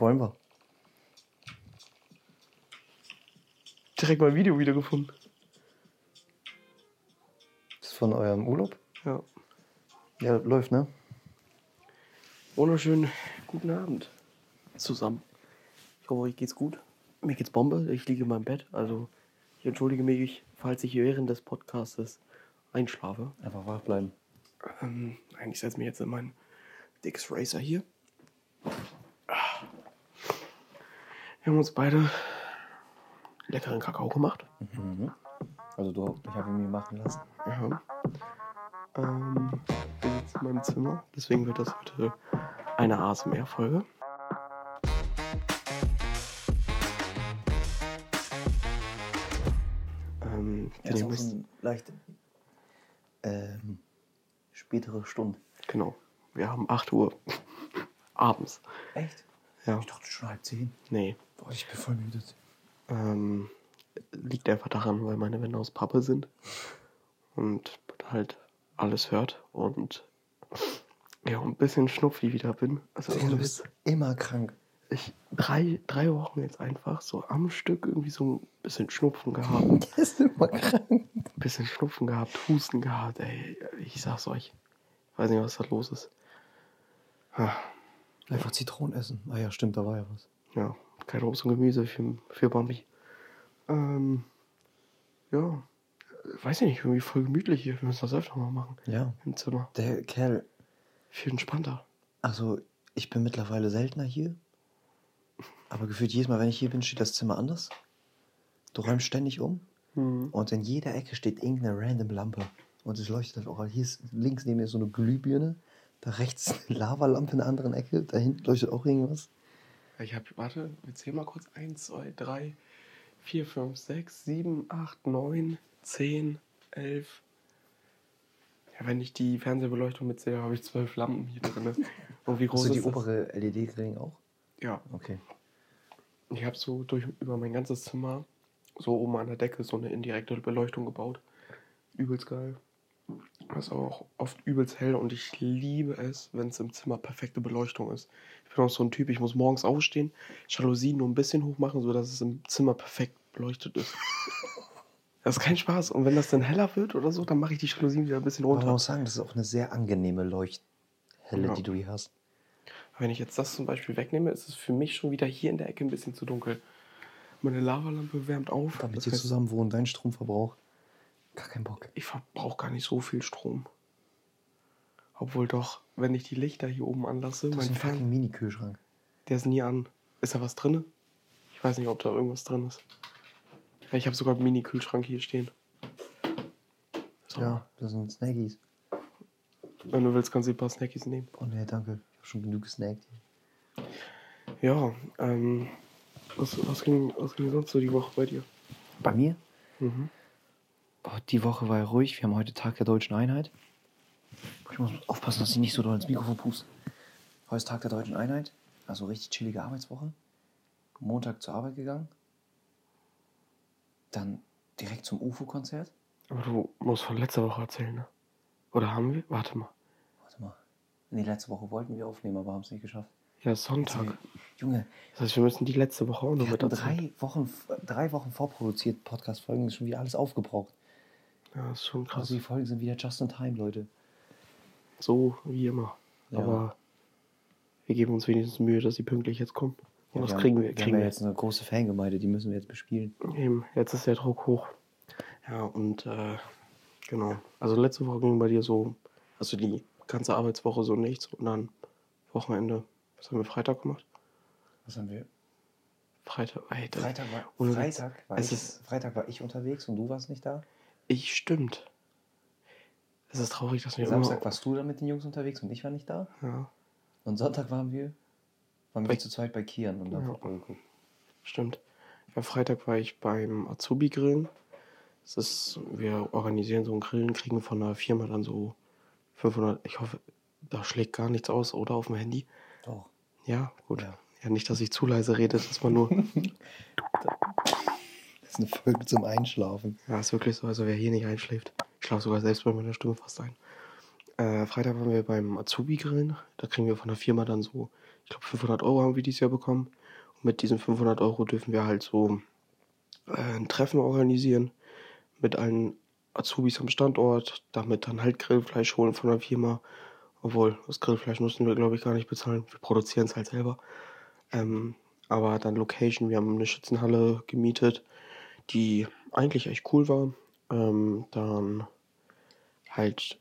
wollen wir. Direkt mein Video wiedergefunden. Das ist von eurem Urlaub? Ja. Ja, läuft, ne? Wunderschönen guten Abend zusammen. Ich hoffe, euch geht's gut. Mir geht's Bombe. Ich liege in meinem Bett. Also, ich entschuldige mich, falls ich während des Podcastes einschlafe. Einfach wach bleiben. Ähm, nein, ich setze mich jetzt in meinen Dix Racer hier. Wir haben uns beide leckeren Kakao gemacht. Mhm. Also du, ich habe ihn mir machen lassen. Ja. Ähm, bin jetzt in meinem Zimmer. Deswegen wird das heute eine ASMR-Folge. Ähm, Ja, ist nehmen auch so leicht ähm, spätere Stunde. genau. Wir haben 8 Uhr abends. Echt? Ja. Ich dachte schon halb zehn. Nee. Boah, ich bin voll müde. Ähm, liegt einfach daran, weil meine Wände aus Pappe sind und halt alles hört und ja, ein bisschen schnupfig wieder bin. Also Du ohne bist immer krank. ich drei, drei Wochen jetzt einfach so am Stück irgendwie so ein bisschen Schnupfen gehabt, Du bist immer krank. ein bisschen Schnupfen gehabt, Husten gehabt, ey, ich sag's euch. Ich weiß nicht, was da los ist. Ah, Einfach Zitronen essen. Ah ja, stimmt, da war ja was. Ja, kein Obst und Gemüse für, für Bambi. Ähm, ja, weiß ich nicht, irgendwie voll gemütlich hier. Wir müssen das öfter mal machen Ja. im Zimmer. Der Kerl, Viel entspannter. also ich bin mittlerweile seltener hier. Aber gefühlt jedes Mal, wenn ich hier bin, steht das Zimmer anders. Du räumst ständig um. Und in jeder Ecke steht irgendeine random Lampe. Und es leuchtet halt auch. Hier ist links neben mir so eine Glühbirne. Da rechts eine Lavalampe in der anderen Ecke. Da hinten leuchtet auch irgendwas. Ich hab, warte, wir zählen mal kurz. 1, 2, 3, 4, 5, 6, 7, 8, 9, 10, 11. Ja, wenn ich die Fernsehbeleuchtung mitzähle, habe ich zwölf Lampen hier drin. Und wie groß Hast du die obere LED-Ring auch? Ja, Okay. Ich habe so durch über mein ganzes Zimmer, so oben an der Decke, so eine indirekte Beleuchtung gebaut. Übelst geil. Das ist auch oft übelst hell und ich liebe es, wenn es im Zimmer perfekte Beleuchtung ist. Ich bin auch so ein Typ, ich muss morgens aufstehen, Jalousien nur ein bisschen hoch machen, sodass es im Zimmer perfekt beleuchtet ist. Das ist kein Spaß. Und wenn das dann heller wird oder so, dann mache ich die Jalousien wieder ein bisschen Aber man runter. muss sagen, das ist auch eine sehr angenehme Leuchthelle, Ja. die du hier hast. Wenn ich jetzt das zum Beispiel wegnehme, ist es für mich schon wieder hier in der Ecke ein bisschen zu dunkel. Meine Lavalampe wärmt auf. Damit heißt, zusammen wohnen, dein Stromverbrauch. Gar kein Bock. ich verbrauche gar nicht so viel Strom. Obwohl doch, wenn ich die Lichter hier oben anlasse, hast mein einen fucking Mini-Kühlschrank. der ist nie an. Ist da was drin? Ich weiß nicht, ob da irgendwas drin ist. Ja, ich habe sogar einen Mini-Kühlschrank hier stehen. So, Ja, das sind Snackies. Wenn du willst, kannst du ein paar Snackies nehmen. Oh ne, danke. Ich habe schon genug gesnackt. Ja, ähm, was, was, ging, was ging sonst so die Woche bei dir? Bei mir? Mhm. Oh, die Woche war ja ruhig. Wir haben heute Tag der Deutschen Einheit. Ich muss aufpassen, dass ich nicht so doll ins Mikrofon puste. Heute ist Tag der Deutschen Einheit. Also richtig chillige Arbeitswoche. Montag zur Arbeit gegangen. Dann direkt zum UFO-Konzert. Aber du musst von letzter Woche erzählen, ne? Oder haben wir? Warte mal. Warte mal. Nee, letzte Woche wollten wir aufnehmen, aber haben es nicht geschafft. Ja, Sonntag. Junge, Das heißt, wir müssen die letzte Woche auch noch wir mit drei Wochen, drei Wochen vorproduziert Podcast-Folgen. ist schon wieder alles aufgebraucht. Ja, das ist schon krass. Also die Folgen sind wieder just in time, Leute. So wie immer. Ja. Aber wir geben uns wenigstens Mühe, dass sie pünktlich jetzt kommen. Und Ja, das wir kriegen haben, wir. Wir Kriegen haben wir ja jetzt eine große Fangemeinde, die müssen wir jetzt bespielen. Eben, jetzt ist der Druck hoch. Ja, und äh, genau. Also letzte Woche ging bei dir so, also die ganze Arbeitswoche so nichts und dann Wochenende. Was haben wir Freitag gemacht? Was haben wir? Freitag, das, Freitag war. Freitag, war ich, ist- Freitag war ich unterwegs und du warst nicht da. Ich stimmt. Es ist traurig, dass wir Samstag immer. warst du dann mit den Jungs unterwegs und ich war nicht da. Ja, Und Sonntag waren wir, waren Bei- wir zu zweit bei Kian und haben Ja. Football geguckt. stimmt. Ja, Freitag war ich beim Azubi-Grillen. Das ist, wir organisieren so ein Grillen, kriegen von einer Firma dann so 500, ich hoffe, da schlägt gar nichts aus, oder auf dem Handy. Doch. Ja, gut. Ja. Ja, nicht, dass ich zu leise rede, dass man nur. Das ist eine Folge zum Einschlafen. ja, ist wirklich so, also wer hier nicht einschläft. Ich schlafe sogar selbst bei meiner Stimme fast ein. Äh, Freitag waren wir beim Azubi-Grillen. Da kriegen wir von der Firma dann so, ich glaube 500 Euro haben wir dieses Jahr bekommen. Und mit diesen 500 Euro dürfen wir halt so äh, ein Treffen organisieren mit allen Azubis am Standort, damit dann halt Grillfleisch holen von der Firma. Obwohl, das Grillfleisch mussten wir, glaube ich, gar nicht bezahlen. Wir produzieren es halt selber. Ähm, aber dann Location, wir haben eine Schützenhalle gemietet, die eigentlich echt cool war. Ähm, dann halt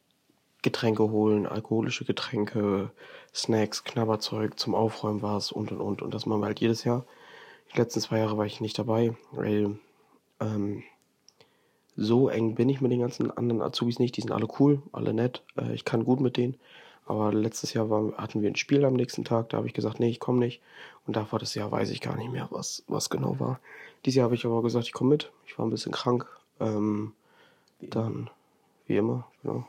Getränke holen, alkoholische Getränke, Snacks, Knabberzeug, zum Aufräumen war es und und und. Und das machen wir halt jedes Jahr. Die letzten zwei Jahre war ich nicht dabei, weil ähm, so eng bin ich mit den ganzen anderen Azubis nicht. Die sind alle cool, alle nett. Äh, ich kann gut mit denen. Aber letztes Jahr war, hatten wir ein Spiel am nächsten Tag. Da habe ich gesagt, nee, ich komme nicht. Und da war das Jahr, weiß ich gar nicht mehr, was, was genau war. Dieses Jahr habe ich aber gesagt, ich komme mit. Ich war ein bisschen krank. Ähm, wie dann, wie immer, genau.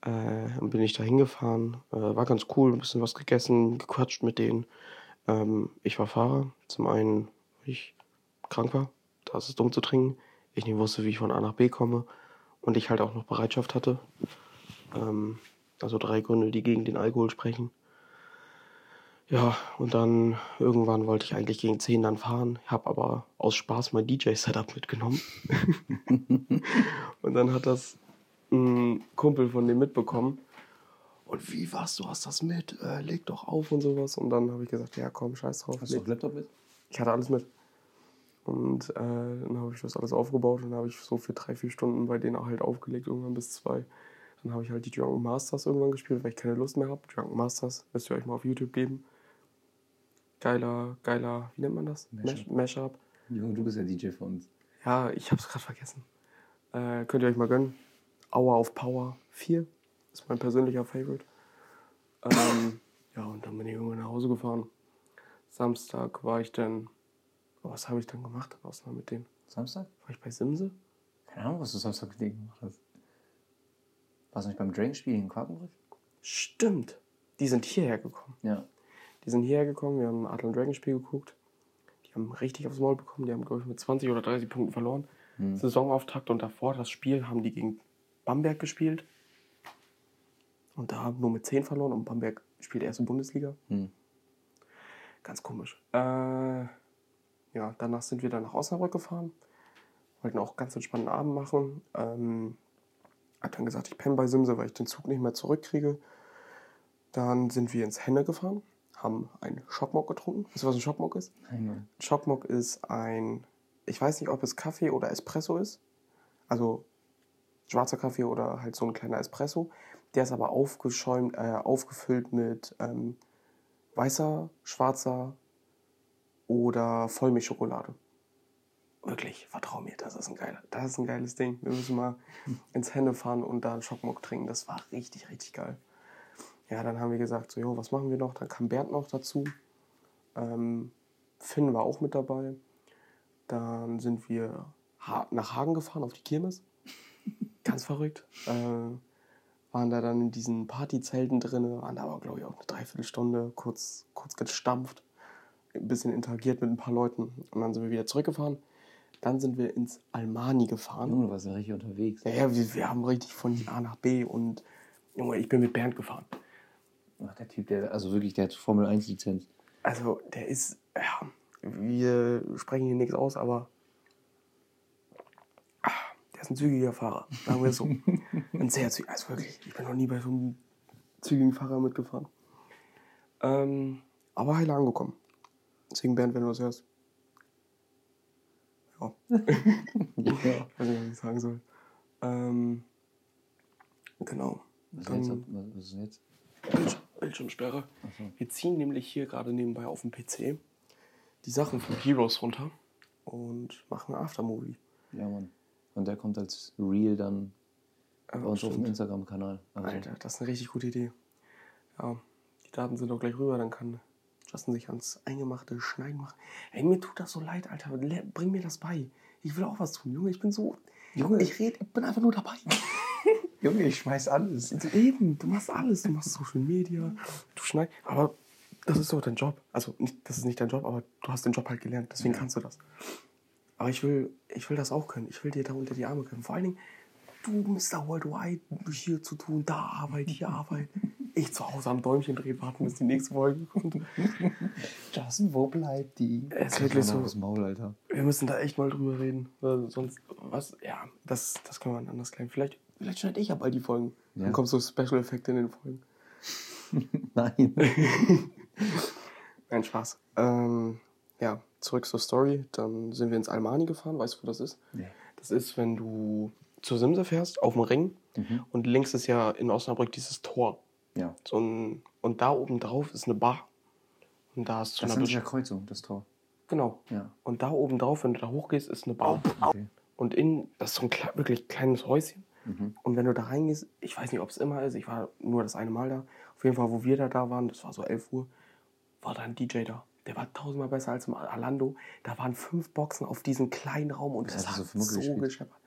Äh, dann bin ich da hingefahren. Äh, war ganz cool, ein bisschen was gegessen, gequatscht mit denen. Ähm, ich war Fahrer. Zum einen, weil ich krank war. Da ist es dumm zu trinken. Ich nicht wusste, wie ich von A nach B komme. Und ich halt auch noch Bereitschaft hatte. Ähm, also drei Gründe, die gegen den Alkohol sprechen. Ja, und dann irgendwann wollte ich eigentlich gegen 10 dann fahren, habe aber aus Spaß mein DJ-Setup mitgenommen. und dann hat das ein Kumpel von dem mitbekommen. Und wie was, du hast das mit, äh, leg doch auf und sowas. Und dann habe ich gesagt, ja komm, scheiß drauf. Hast du auch Laptop mit? Ich hatte alles mit. Und äh, dann habe ich das alles aufgebaut und habe ich so für drei, vier Stunden bei denen halt aufgelegt, irgendwann bis zwei. Dann habe ich halt die Drunken Masters irgendwann gespielt, weil ich keine Lust mehr habe. Drunken Masters, müsst ihr euch mal auf YouTube geben. Geiler, geiler, wie nennt man das? Mashup. Mashup. Junge, du bist ja DJ von uns. Ja, ich habe es gerade vergessen. Äh, könnt ihr euch mal gönnen. Hour of Power 4 ist mein persönlicher Favorite. Ähm, ja, und dann bin ich irgendwann nach Hause gefahren. Samstag war ich dann. Oh, was habe ich dann gemacht? Außer mit denen. Samstag? War ich bei Simse? Keine Ahnung, was du Samstag mit denen gemacht hast. Warst du nicht beim Drake-Spiel in Quakenbrück? Stimmt. Die sind hierher gekommen. Ja. Die sind hierher gekommen, wir haben ein Adler Dragon Spiel geguckt. Die haben richtig aufs Maul bekommen. Die haben, glaube ich, mit 20 oder 30 Punkten verloren. Hm. Saisonauftakt und davor das Spiel haben die gegen Bamberg gespielt. Und da haben nur mit 10 verloren und Bamberg spielt erste Bundesliga. Hm. Ganz komisch. Äh, ja, danach sind wir dann nach Osnabrück gefahren. Wollten auch ganz entspannten Abend machen. Ähm, hab dann gesagt, ich penne bei Simse, weil ich den Zug nicht mehr zurückkriege. Dann sind wir ins Henne gefahren, haben einen Schockmock getrunken. Weißt du, was ein Schockmock ist? Nein, Mann. Schockmock ist ein, ich weiß nicht, ob es Kaffee oder Espresso ist. Also schwarzer Kaffee oder halt so ein kleiner Espresso. Der ist aber aufgeschäumt, äh, aufgefüllt mit ähm, weißer, schwarzer oder Vollmilchschokolade. Wirklich, vertrau mir, das ist ein geiler, das ist ein geiles Ding. Wir müssen mal ins Hände fahren und da einen Schockmock trinken. Das war richtig, richtig geil. Ja, dann haben wir gesagt, so, jo, was machen wir noch? Dann kam Bernd noch dazu. Ähm, Finn war auch mit dabei. Dann sind wir nach Hagen gefahren auf die Kirmes. Ganz verrückt. Äh, waren da dann in diesen Partyzelten drin, waren da aber, glaube ich, auch eine Dreiviertelstunde, kurz, kurz gestampft, ein bisschen interagiert mit ein paar Leuten und dann sind wir wieder zurückgefahren. Dann sind wir ins Almani gefahren. Junge, du warst ja richtig unterwegs. Ja, ja wir, wir haben richtig von A nach B und Junge, ich bin mit Bernd gefahren. Ach, der Typ, der, also wirklich, der hat Formel 1 Lizenz. Also, der ist, ja, wir sprechen hier nichts aus, aber ah, der ist ein zügiger Fahrer, sagen wir es so. ein sehr zügiger, also wirklich, ich bin noch nie bei so einem zügigen Fahrer mitgefahren. Ähm, aber heile angekommen. Deswegen, Bernd, wenn du das hörst. Ja. Weiß nicht, was ich sagen soll. Ähm, genau. Was, Dann- ist jetzt? was ist denn jetzt? Bildsch Bildschirmsperre. Achso. Wir ziehen nämlich hier gerade nebenbei auf dem PC die Sachen von Heroes runter und machen ein Aftermovie. Ja, Mann. Und der kommt als Real dann Äh, bei uns auf dem stimmt. Instagram-Kanal. Also, Alter, das ist eine richtig gute Idee. Ja, die Daten sind auch gleich rüber, dann kann Justin sich ans eingemachte Schneiden machen. Ey, mir tut das so leid, Alter. Bring mir das bei. Ich will auch was tun, Junge. Ich bin so. Junge. ich rede, ich bin einfach nur dabei. Junge, ich schmeiß alles. Eben, du machst alles. Du machst Social Media, du schneidest. Aber das ist doch dein Job. Also, nicht, das ist nicht dein Job, aber du hast den Job halt gelernt. Deswegen Ja. kannst du das. Aber ich will, ich will das auch können. Ich will dir da unter die Arme können. Vor allen Dingen, du, Mr. Worldwide, hier zu tun, da Arbeit, hier Arbeit. Ich zu Hause am Däumchen drehen, warten, bis die nächste Folge kommt. Justin, wo bleibt die? Es ist wirklich so. Das Maul, Alter. Wir müssen da echt mal drüber reden. Weil sonst, was, ja, das, das können wir anders klären. Vielleicht, vielleicht schneide ich ja bald die Folgen. Ja. Dann kommt so Special-Effekte in den Folgen. Nein. Nein, Spaß. Ähm, ja, zurück zur Story. Dann sind wir ins Almani gefahren. Weißt du, wo das ist? Nee. Das ist, wenn du zur Simse fährst, auf dem Ring. Mhm. Und links ist ja in Osnabrück dieses Tor. Ja. So ein, und da oben drauf ist eine Bar. Und da ist zu Das einer ist ja Kreuzung, das Tor. Genau. Ja. Und da oben drauf, wenn du da hochgehst, ist eine Bar. Okay. Und in, das ist so ein kle wirklich kleines Häuschen. Mhm. Und wenn du da reingehst, ich weiß nicht, ob es immer ist, ich war nur das eine Mal da. Auf jeden Fall, wo wir da, da waren, das war so 11 Uhr, war da ein DJ da. Der war tausendmal besser als im Alando. Da waren fünf Boxen auf diesem kleinen Raum und Was das hat so so gescheppert.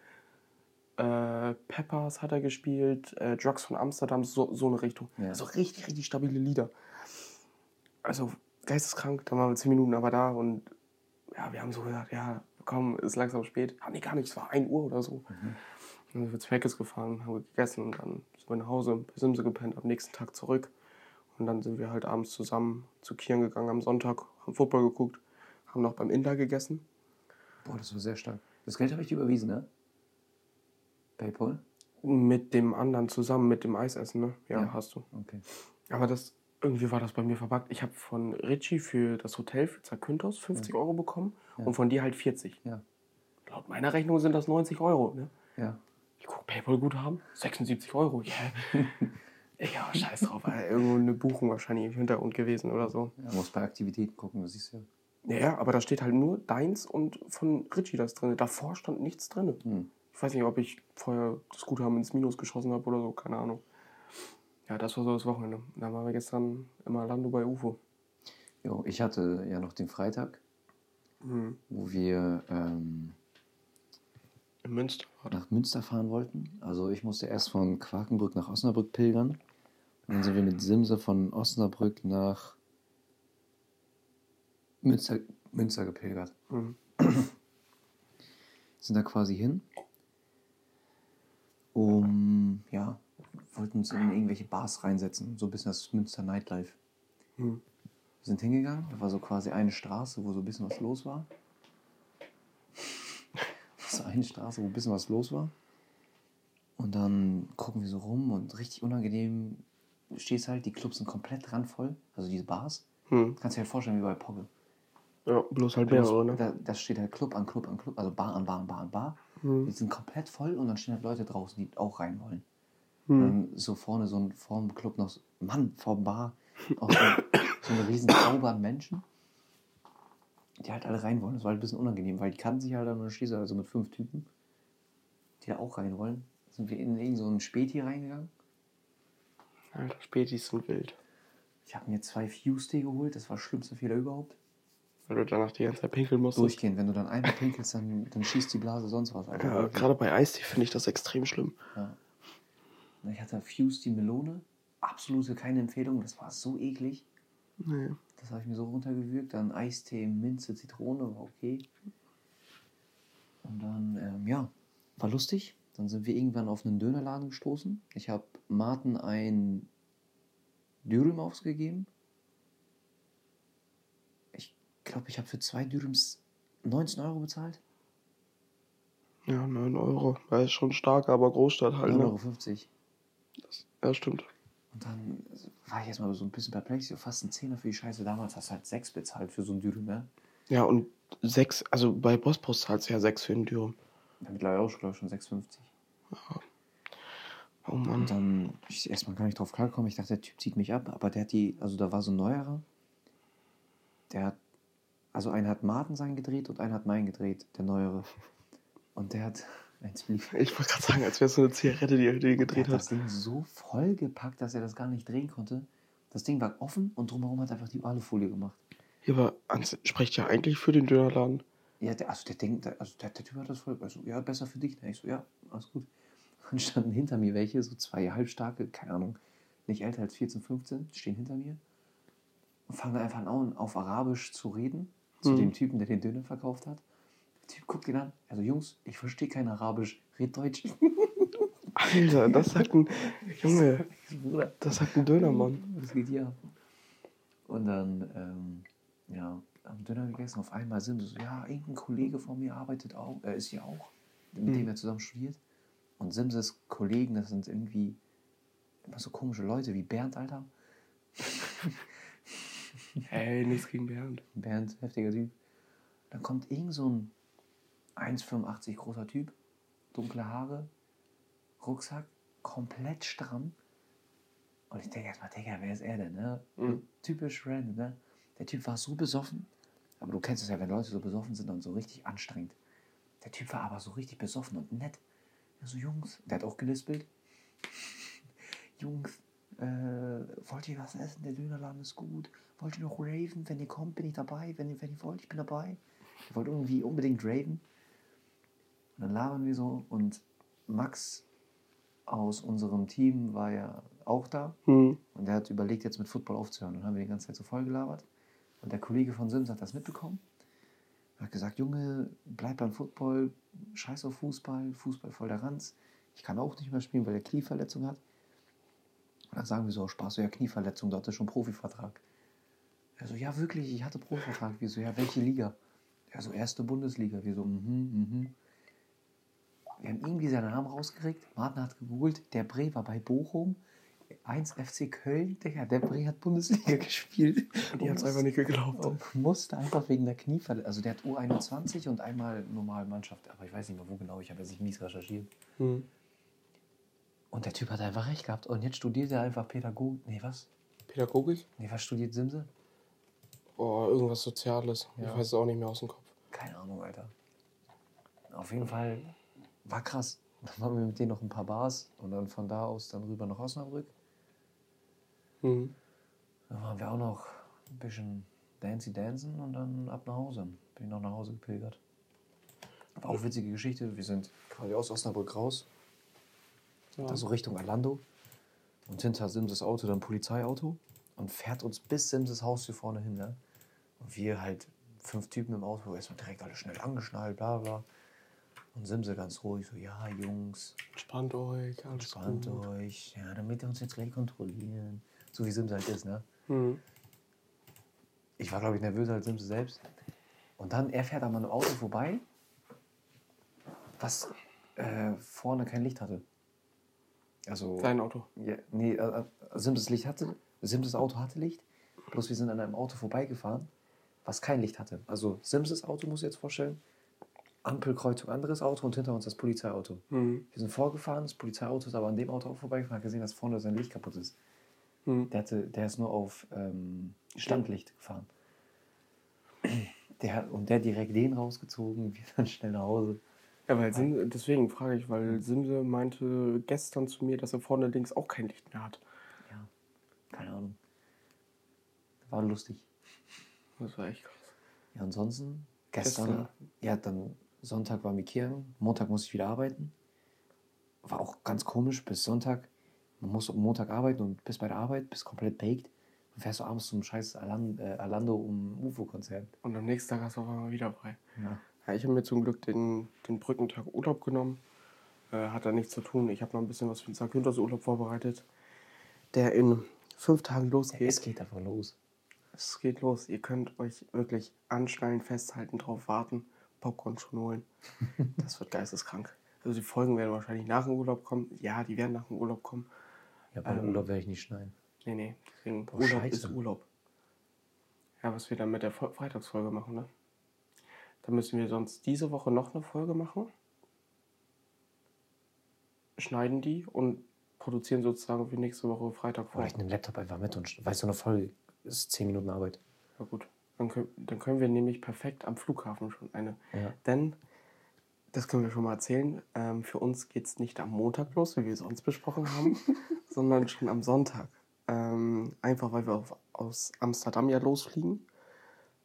Äh, Peppers hat er gespielt, äh, Drugs von Amsterdam, so, so eine Richtung. Ja. Also richtig, richtig stabile Lieder. Also geisteskrank, da waren wir zehn Minuten aber da und ja, wir haben so gesagt, ja, komm, ist langsam spät. Ah, nee, gar nicht, es war 1 Uhr oder so. Dann sind wir zu Meckes gefahren, haben wir gegessen und dann sind wir nach Hause, bei Simse gepennt, am nächsten Tag zurück. Und dann sind wir halt abends zusammen zu Kieren gegangen am Sonntag, haben Football geguckt, haben noch beim Inder gegessen. Boah, das war sehr stark. Das Geld habe ich dir überwiesen, ne? Paypal? Mit dem anderen zusammen, mit dem Eisessen, ne? Ja, Ja. hast du. Okay. Aber das, irgendwie war das bei mir verpackt. Ich habe von Richie für das Hotel für Zakynthos 50 Euro bekommen Ja. und von dir halt 40. Ja. Laut meiner Rechnung sind das 90 Euro, ne? Ja. Ich gucke Paypal-Guthaben, 76 Euro. Yeah. ja, scheiß drauf, Alter. Irgendwo eine Buchung wahrscheinlich im Hintergrund gewesen oder so. ja muss bei Aktivitäten gucken, siehst du ja. Ja, ja, aber da steht halt nur deins und von Richie das drin. Davor stand nichts drin. Hm. Ich weiß nicht, ob ich vorher das Guthaben ins Minus geschossen habe oder so, keine Ahnung. Ja, das war so das Wochenende. Da waren wir gestern im Lando bei UFO. Jo, ich hatte ja noch den Freitag, Mhm. wo wir ähm, In Münster nach Münster fahren wollten. Also ich musste erst von Quakenbrück nach Osnabrück pilgern. Und dann sind wir mit Simse von Osnabrück nach Münster, Münster gepilgert. Mhm. Sind da quasi hin. Um, ja, wollten uns in irgendwelche Bars reinsetzen. So ein bisschen das Münster Nightlife. Mhm. Wir sind hingegangen, da war so quasi eine Straße, wo so ein bisschen was los war. so eine Straße, wo ein bisschen was los war. Und dann gucken wir so rum und richtig unangenehm stehst halt, die Clubs sind komplett randvoll, also diese Bars. Mhm. Kannst dir halt vorstellen, wie bei Pogge. Ja, bloß halt mehrere, ne? Da, da steht halt Club an Club an Club, also Bar an Bar an Bar an Bar. Die Mhm. sind komplett voll und dann stehen halt Leute draußen, die auch rein wollen. Mhm. So vorne so ein vorm Club noch, so, Mann, vorm Bar, auch so, so eine riesen Traube an Menschen, die halt alle rein wollen. Das war halt ein bisschen unangenehm, weil die kannten sich halt und dann stehst du also mit fünf Typen, die da auch rein wollen. Sind wir in irgend so ein Späti reingegangen. Alter, Spätis sind wild. Ich habe mir zwei Fuse-Tee geholt, das war der schlimmste Fehler überhaupt. Weil du danach die ganze Zeit pinkeln musstest. Durchgehend, wenn du dann einmal pinkelst, dann, dann schießt die Blase sonst was. Alter. Ja, gerade bei Eistee finde ich das extrem schlimm. Ja. Ich hatte Fuse die Melone. Absolute keine Empfehlung. Das war so eklig. Nee. Das habe ich mir so runtergewürgt. Dann Eistee, Minze, Zitrone, war okay. Und dann, ähm, ja, war lustig. Dann sind wir irgendwann auf einen Dönerladen gestoßen. Ich habe Martin ein Dürüm ausgegeben. Ich glaube, ich habe für zwei Dürüms 19 Euro bezahlt. Ja, 9 Euro. Das ist schon stark, aber Großstadt halt, 9,50 ne? Euro. Ja, stimmt. Und dann war ich erstmal so ein bisschen perplex. So fast ein Zehner für die Scheiße. Damals hast du halt sechs bezahlt für so ein Dürüm, ne? Ja, und 6, also bei Bosporus zahlst du ja 6 für den Dürüm. Ja, mittlerweile auch, glaube ich, schon 6,50. Oh Mann. Und dann ich erstmal gar nicht drauf klargekommen. Ich dachte, der Typ zieht mich ab. Aber der hat die, also da war so ein neuerer. Der hat, also einer hat Martin sein gedreht und einer hat meinen gedreht, der neuere. Und der hat, eins blieb, Ich wollte gerade sagen, als wäre es so eine Zigarette, die er der gedreht hat das hat. Ding so voll gepackt, dass er das gar nicht drehen konnte. Das Ding war offen und drumherum hat einfach die Alufolie gemacht. Ja, aber Ans spricht ja eigentlich für den Dönerladen. Ja, der, also der denkt, also der, der Typ hat das voll, also ja, besser für dich. Ne? Ich so, ja, alles gut. Dann standen hinter mir welche, so zwei halbstarke, keine Ahnung, nicht älter als 14, 15, stehen hinter mir und fangen einfach an, auf Arabisch zu reden, zu Mhm. dem Typen, der den Döner verkauft hat. Der Typ guckt ihn an, also Jungs, ich verstehe kein Arabisch, red Deutsch. Alter, das sagt ein. Junge, das sagt ein Dönermann. Was geht hier ab? Und dann, ähm, ja, haben Döner gegessen. Auf einmal sind so, ja, irgendein Kollege von mir arbeitet auch, äh, ist hier auch, mit dem Mhm. er zusammen studiert. Und Simses Kollegen, das sind irgendwie immer so komische Leute wie Bernd, Alter. Ey, nichts gegen Bernd. Bernd, heftiger Typ. Dann kommt irgend so ein 1,85 großer Typ, dunkle Haare, Rucksack, komplett stramm. Und ich denke erstmal, Digga, wer ist er denn? Ne? Mhm. Typisch random, ne? Der Typ war so besoffen. Aber du kennst es ja, wenn Leute so besoffen sind und so richtig anstrengend. Der Typ war aber so richtig besoffen und nett. Ja, so Jungs, der hat auch gelispelt. Jungs, äh, wollt ihr was essen? Der Dönerladen ist gut. Wollt ihr noch raven? Wenn ihr kommt, bin ich dabei. Wenn ihr, wenn ihr wollt, ich bin dabei. Ich wollte irgendwie unbedingt raven. Und dann labern wir so und Max aus unserem Team war ja auch da. Hm. Und der hat überlegt, jetzt mit Football aufzuhören. Und dann haben wir die ganze Zeit so voll gelabert. Und der Kollege von Sims hat das mitbekommen. Er hat gesagt, Junge, bleib beim Football, scheiß auf Fußball, Fußball voll der Ranz. Ich kann auch nicht mehr spielen, weil er Knieverletzung hat. Dann sagen wir so, aus Spaß, so, ja, Knieverletzung, da hat er schon Profivertrag. Er so, ja, wirklich, ich hatte Profivertrag. Wir so, ja, welche Liga? Er so, erste Bundesliga. Wir so, mhm, mhm. Wir haben irgendwie seinen Namen rausgekriegt. Martin hat gegoogelt. Der Bre war bei Bochum. 1 FC Köln. Digga, der Bre hat Bundesliga gespielt. Und die hat es einfach nicht geglaubt. Und musste einfach wegen der Knieverletzung. Also der hat U21 und einmal normal Mannschaft. Aber ich weiß nicht mehr, wo genau. Ich habe jetzt nicht mies recherchiert. Hm. Und der Typ hat einfach recht gehabt. Und jetzt studiert er einfach Pädagogik. Nee, was? Pädagogik? Nee, was studiert Simse? Oh, irgendwas Soziales. Ja. Ich weiß es auch nicht mehr aus dem Kopf. Keine Ahnung, Alter. Auf jeden Fall war krass. Dann waren wir mit denen noch ein paar Bars und dann von da aus dann rüber nach Osnabrück. Hm. Dann waren wir auch noch ein bisschen Dancy Dancen und dann ab nach Hause. Bin ich noch nach Hause gepilgert. War auch witzige Geschichte. Wir sind quasi aus Osnabrück raus, Ja. da so Richtung Orlando. Und hinter Simses Auto dann Polizeiauto und fährt uns bis Simses Haus hier vorne hin. Ne? Und wir halt fünf Typen im Auto, erstmal direkt alle schnell angeschnallt, bla bla. Und Simse ganz ruhig, so, ja, Jungs, Entspannt euch, alles entspannt gut. euch, ja, damit wir uns jetzt gleich kontrollieren. So wie Simse halt ist, ne? Hm. Ich war, glaube ich, nervöser als Simse selbst. Und dann, er fährt an meinem Auto vorbei, was äh, vorne kein Licht hatte. Also, Dein Auto. ja, nee, äh, äh, Simses Licht hatte, Simses Auto hatte Licht, bloß wir sind an einem Auto vorbeigefahren, was kein Licht hatte. Also Simses Auto, muss ich jetzt vorstellen, Ampelkreuzung, anderes Auto und hinter uns das Polizeiauto. Hm. Wir sind vorgefahren, das Polizeiauto ist aber an dem Auto auch vorbeigefahren, hat gesehen, dass vorne sein Licht kaputt ist. Hm. Der, hatte, der ist nur auf ähm, Standlicht gefahren. Der, und der hat direkt den rausgezogen, wir dann schnell nach Hause. Ja, weil Sim, deswegen frage ich, weil Simse meinte gestern zu mir, dass er vorne links auch kein Licht mehr hat. Ja, keine Ahnung. War lustig. Das war echt krass. Ja, ansonsten, gestern, Gestern. ja, dann Sonntag war Mikirn, Montag musste ich wieder arbeiten. War auch ganz komisch, bis Sonntag, man muss am Montag arbeiten und bis bei der Arbeit, bis komplett baked. Dann fährst du abends zum scheiß äh, Alando um UFO-Konzert. Und am nächsten Tag hast du auf einmal wieder frei. Ja. Ja, ich habe mir zum Glück den, den Brückentag Urlaub genommen. Äh, hat da nichts zu tun. Ich habe noch ein bisschen was für den St. Günthers Urlaub vorbereitet, der in fünf Tagen losgeht. Es geht einfach los. Es geht los. Ihr könnt euch wirklich anschnallen, festhalten, drauf warten, Popcorn schon holen. Das wird geisteskrank. Also die Folgen werden wahrscheinlich nach dem Urlaub kommen. Ja, die werden nach dem Urlaub kommen. Ja, beim Ähm, Urlaub werde ich nicht schneiden. Nee, nee. Deswegen Boah, Urlaub scheiße. ist Urlaub. Ja, was wir dann mit der Fol- Freitagsfolge machen, ne? Dann müssen wir sonst diese Woche noch eine Folge machen. Schneiden die und produzieren sozusagen für nächste Woche Freitag vor. Oder ich nehme den Laptop einfach mit und weißt du, eine Folge ist 10 Minuten Arbeit. Ja gut. Dann können, dann können wir nämlich perfekt am Flughafen schon eine. Ja. Denn, das können wir schon mal erzählen, ähm, für uns geht es nicht am Montag los, wie wir sonst besprochen haben, sondern schon am Sonntag. Ähm, einfach weil wir auf, aus Amsterdam ja losfliegen.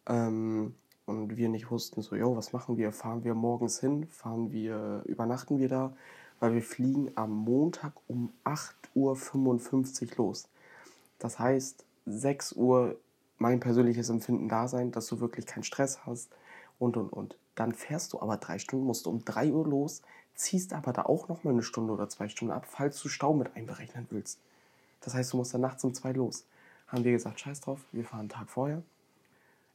Ähm, und wir nicht wussten, so, jo, was machen wir? Fahren wir morgens hin? Fahren wir, übernachten wir da? Weil wir fliegen am Montag um 8.55 Uhr los. Das heißt, 6 Uhr mein persönliches Empfinden da sein, dass du wirklich keinen Stress hast und und und. Dann fährst du aber drei Stunden, musst du um 3 Uhr los, ziehst aber da auch noch mal eine Stunde oder zwei Stunden ab, falls du Stau mit einberechnen willst. Das heißt, du musst dann nachts um zwei los. Haben wir gesagt, scheiß drauf, wir fahren einen Tag vorher.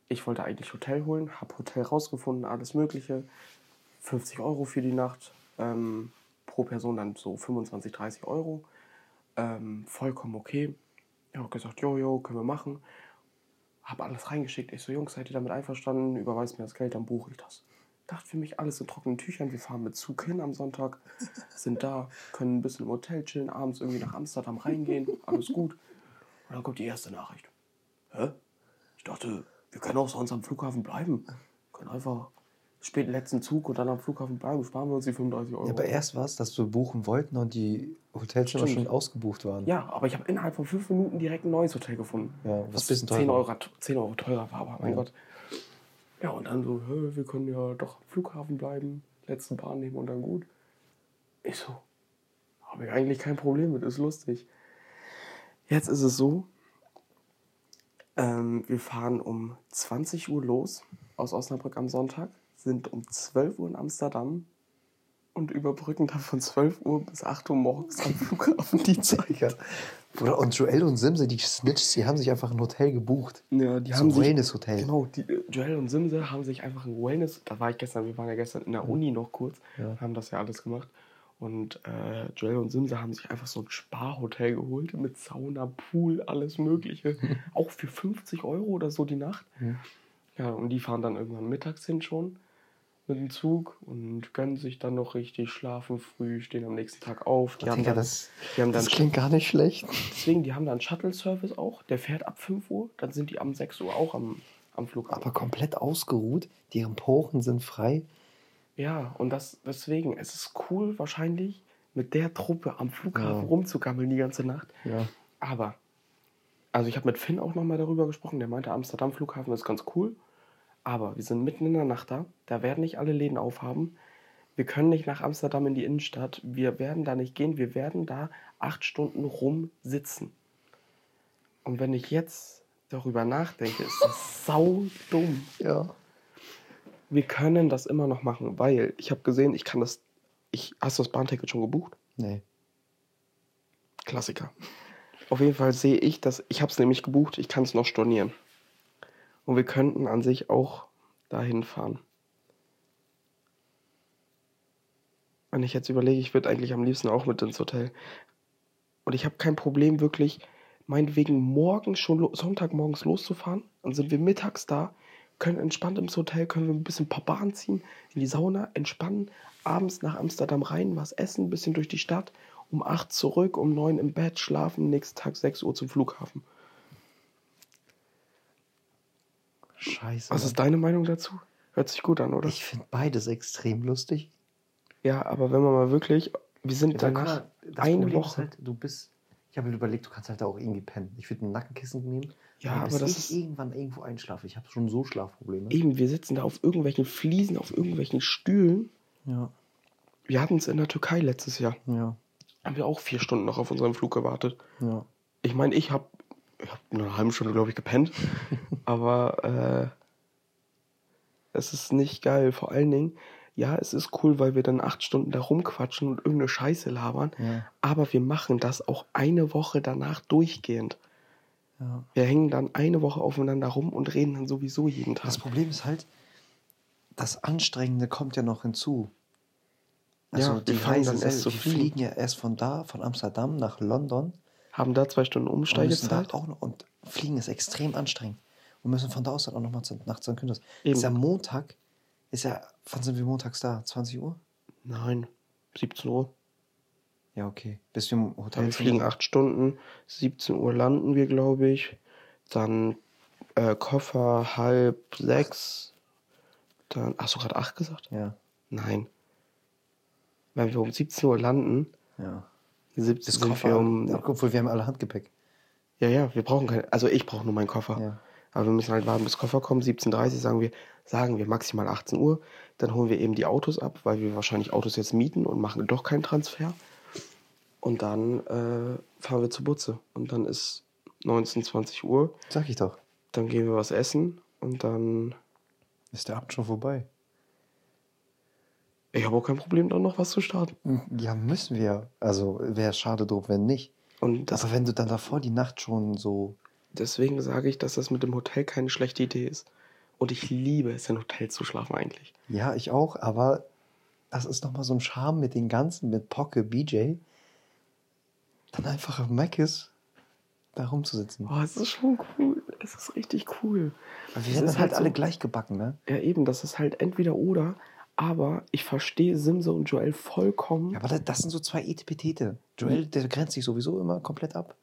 Ich wollte eigentlich Hotel holen, habe Hotel rausgefunden, alles Mögliche. 50 Euro für die Nacht, ähm, pro Person dann so 25, 30 Euro. Ähm, vollkommen okay. Ich habe gesagt, jojo, können wir machen. Habe alles reingeschickt. Ich so, Jungs, seid ihr damit einverstanden? Überweist mir das Geld, dann buche ich das. Dachte für mich alles in trockenen Tüchern. Wir fahren mit Zug hin am Sonntag, sind da, können ein bisschen im Hotel chillen, abends irgendwie nach Amsterdam reingehen, alles gut. Und dann kommt die erste Nachricht. Hä? Ich dachte, wir können auch sonst am Flughafen bleiben. Wir können einfach späten letzten Zug und dann am Flughafen bleiben, sparen wir uns die 35 Euro. Ja, aber erst war es, dass wir buchen wollten und die Hotelzimmer schon ausgebucht waren. Ja, aber ich habe innerhalb von fünf Minuten direkt ein neues Hotel gefunden. Ja, was was ein bisschen 10 teurer. Euro, 10 Euro teurer war, aber mein Ja. Gott. Ja, und dann so, wir können ja doch am Flughafen bleiben, letzten Bahn nehmen und dann gut. Ich so, habe ich eigentlich kein Problem mit, ist lustig. Jetzt ist es so, ähm, wir fahren um 20 Uhr los aus Osnabrück am Sonntag, sind um 12 Uhr in Amsterdam und überbrücken dann von 12 Uhr bis 8 Uhr morgens am Flughafen die Zeit. Bruder, und Joel und Simse, die Snitches, die haben sich einfach ein Hotel gebucht. Ja, die So haben ein Wellness-Hotel. Genau, die, äh, Joel und Simse haben sich einfach ein Wellness, da war ich gestern, wir waren ja gestern in der Uni noch kurz, Ja. haben das ja alles gemacht. Und äh, Joel und Simse haben sich einfach so ein Spa-Hotel geholt mit Sauna, Pool, alles Mögliche. Auch für 50 Euro oder so die Nacht. Mhm. Ja, und die fahren dann irgendwann mittags hin schon mit dem Zug und gönnen sich dann noch richtig, schlafen früh, stehen am nächsten Tag auf. Die haben Digga, dann, das, die haben dann das klingt gar nicht schlecht. Deswegen, die haben da einen Shuttle-Service auch, der fährt ab 5 Uhr, dann sind die am 6 Uhr auch am, am Flughafen. Aber komplett ausgeruht. Deren Poren sind frei. Ja, und das deswegen, es ist cool wahrscheinlich, mit der Truppe am Flughafen Ja. rumzugammeln die ganze Nacht. Ja. Aber, also ich habe mit Finn auch nochmal darüber gesprochen, der meinte, Amsterdam Flughafen ist ganz cool. Aber wir sind mitten in der Nacht da, da werden nicht alle Läden aufhaben. Wir können nicht nach Amsterdam in die Innenstadt, wir werden da nicht gehen, wir werden da acht Stunden rumsitzen. Und wenn ich jetzt darüber nachdenke, ist das sau dumm. Ja. Wir können das immer noch machen, weil ich habe gesehen, ich kann das. Ich, hast du das Bahnticket schon gebucht? Nee. Klassiker. Auf jeden Fall sehe ich das. Ich habe es nämlich gebucht, ich kann es noch stornieren. Und wir könnten an sich auch dahin fahren. Wenn ich jetzt überlege, ich würde eigentlich am liebsten auch mit ins Hotel. Und ich habe kein Problem, wirklich, meinetwegen morgens schon, lo- Sonntagmorgens loszufahren. Dann sind wir mittags da, können entspannt ins Hotel, können wir ein bisschen ein paar Bahn ziehen, in die Sauna, entspannen, abends nach Amsterdam rein, was essen, ein bisschen durch die Stadt, um 8 zurück, um 9 im Bett, schlafen, nächsten Tag 6 Uhr zum Flughafen. Scheiße. Was ist deine Meinung dazu? Hört sich gut an, oder? ich finde beides extrem lustig. Ja, aber wenn man mal wirklich, wir sind Ja, danach eine Problem Woche. Halt, du bist. Ich habe mir überlegt, du kannst halt auch irgendwie pennen. Ich würde ein Nackenkissen nehmen. Ja, aber bis das ich ist- irgendwann irgendwo einschlafe. Ich habe schon so Schlafprobleme. Eben, wir sitzen da auf irgendwelchen Fliesen, auf irgendwelchen Stühlen. Ja, Wir hatten es in der Türkei letztes Jahr. ja, Haben wir auch vier Stunden noch auf unseren Flug gewartet. ja. Ich meine, ich habe ich hab eine halbe Stunde, glaube ich, gepennt. aber äh, es ist nicht geil. Vor allen Dingen, ja, es ist cool, weil wir dann acht Stunden da rumquatschen und irgendeine Scheiße labern. Ja. Aber wir machen das auch eine Woche danach durchgehend. Ja. Wir hängen dann eine Woche aufeinander rum und reden dann sowieso jeden Tag. Das Problem ist halt, das Anstrengende kommt ja noch hinzu. Also Ja, die fangen Reise dann erst selbst, zu wir fliegen. fliegen ja erst von da, von Amsterdam nach London Haben da zwei Stunden Umsteigezeit. auch noch, und fliegen ist extrem anstrengend. Und müssen von da aus dann auch nochmal nach St. Künders. Ist ja Montag, ist ja, wann sind wir montags da? 20 Uhr? Nein, 17 Uhr. Ja, okay. Bis wir im Hotel Wir sind. fliegen acht Stunden. 17 Uhr landen wir, glaube ich. Dann äh, Koffer halb sechs. Dann, hast du gerade acht gesagt? Ja, Nein. Wenn wir um 17 Uhr landen, ja. 17 Das sind Koffer, wir um. ja, obwohl wir haben alle Handgepäck. Ja, ja, wir brauchen keine. Also ich brauche nur meinen Koffer. Ja. Aber wir müssen halt warten, bis Koffer kommen. 17.30 Uhr sagen wir, sagen wir maximal 18 Uhr. Dann holen wir eben die Autos ab, weil wir wahrscheinlich Autos jetzt mieten und machen doch keinen Transfer. Und dann äh, fahren wir zur Butze. Und dann ist 19, 20 Uhr. Sag ich doch. Dann gehen wir was essen und dann, Ist der Abend schon vorbei? Ich habe auch kein Problem, dann noch was zu starten. Ja, müssen wir. Also wäre schade doof, wenn nicht. Und das, Aber wenn du dann davor die Nacht schon so. deswegen sage ich, dass das mit dem Hotel keine schlechte Idee ist. Und ich liebe es, in Hotels zu schlafen eigentlich. Ja, ich auch, aber das ist nochmal so ein Charme mit den ganzen, mit Pocke, BJ. Dann einfach auf Macis da rumzusitzen. Oh, es ist schon cool. Es ist richtig cool. Weil wir ist dann halt halt alle so- gleich gebacken, ne? Ja, eben, das ist halt entweder oder. Aber ich verstehe Simse und Joel vollkommen. Ja, aber das, das sind so zwei Etepetete. Joel, der grenzt sich sowieso immer komplett ab.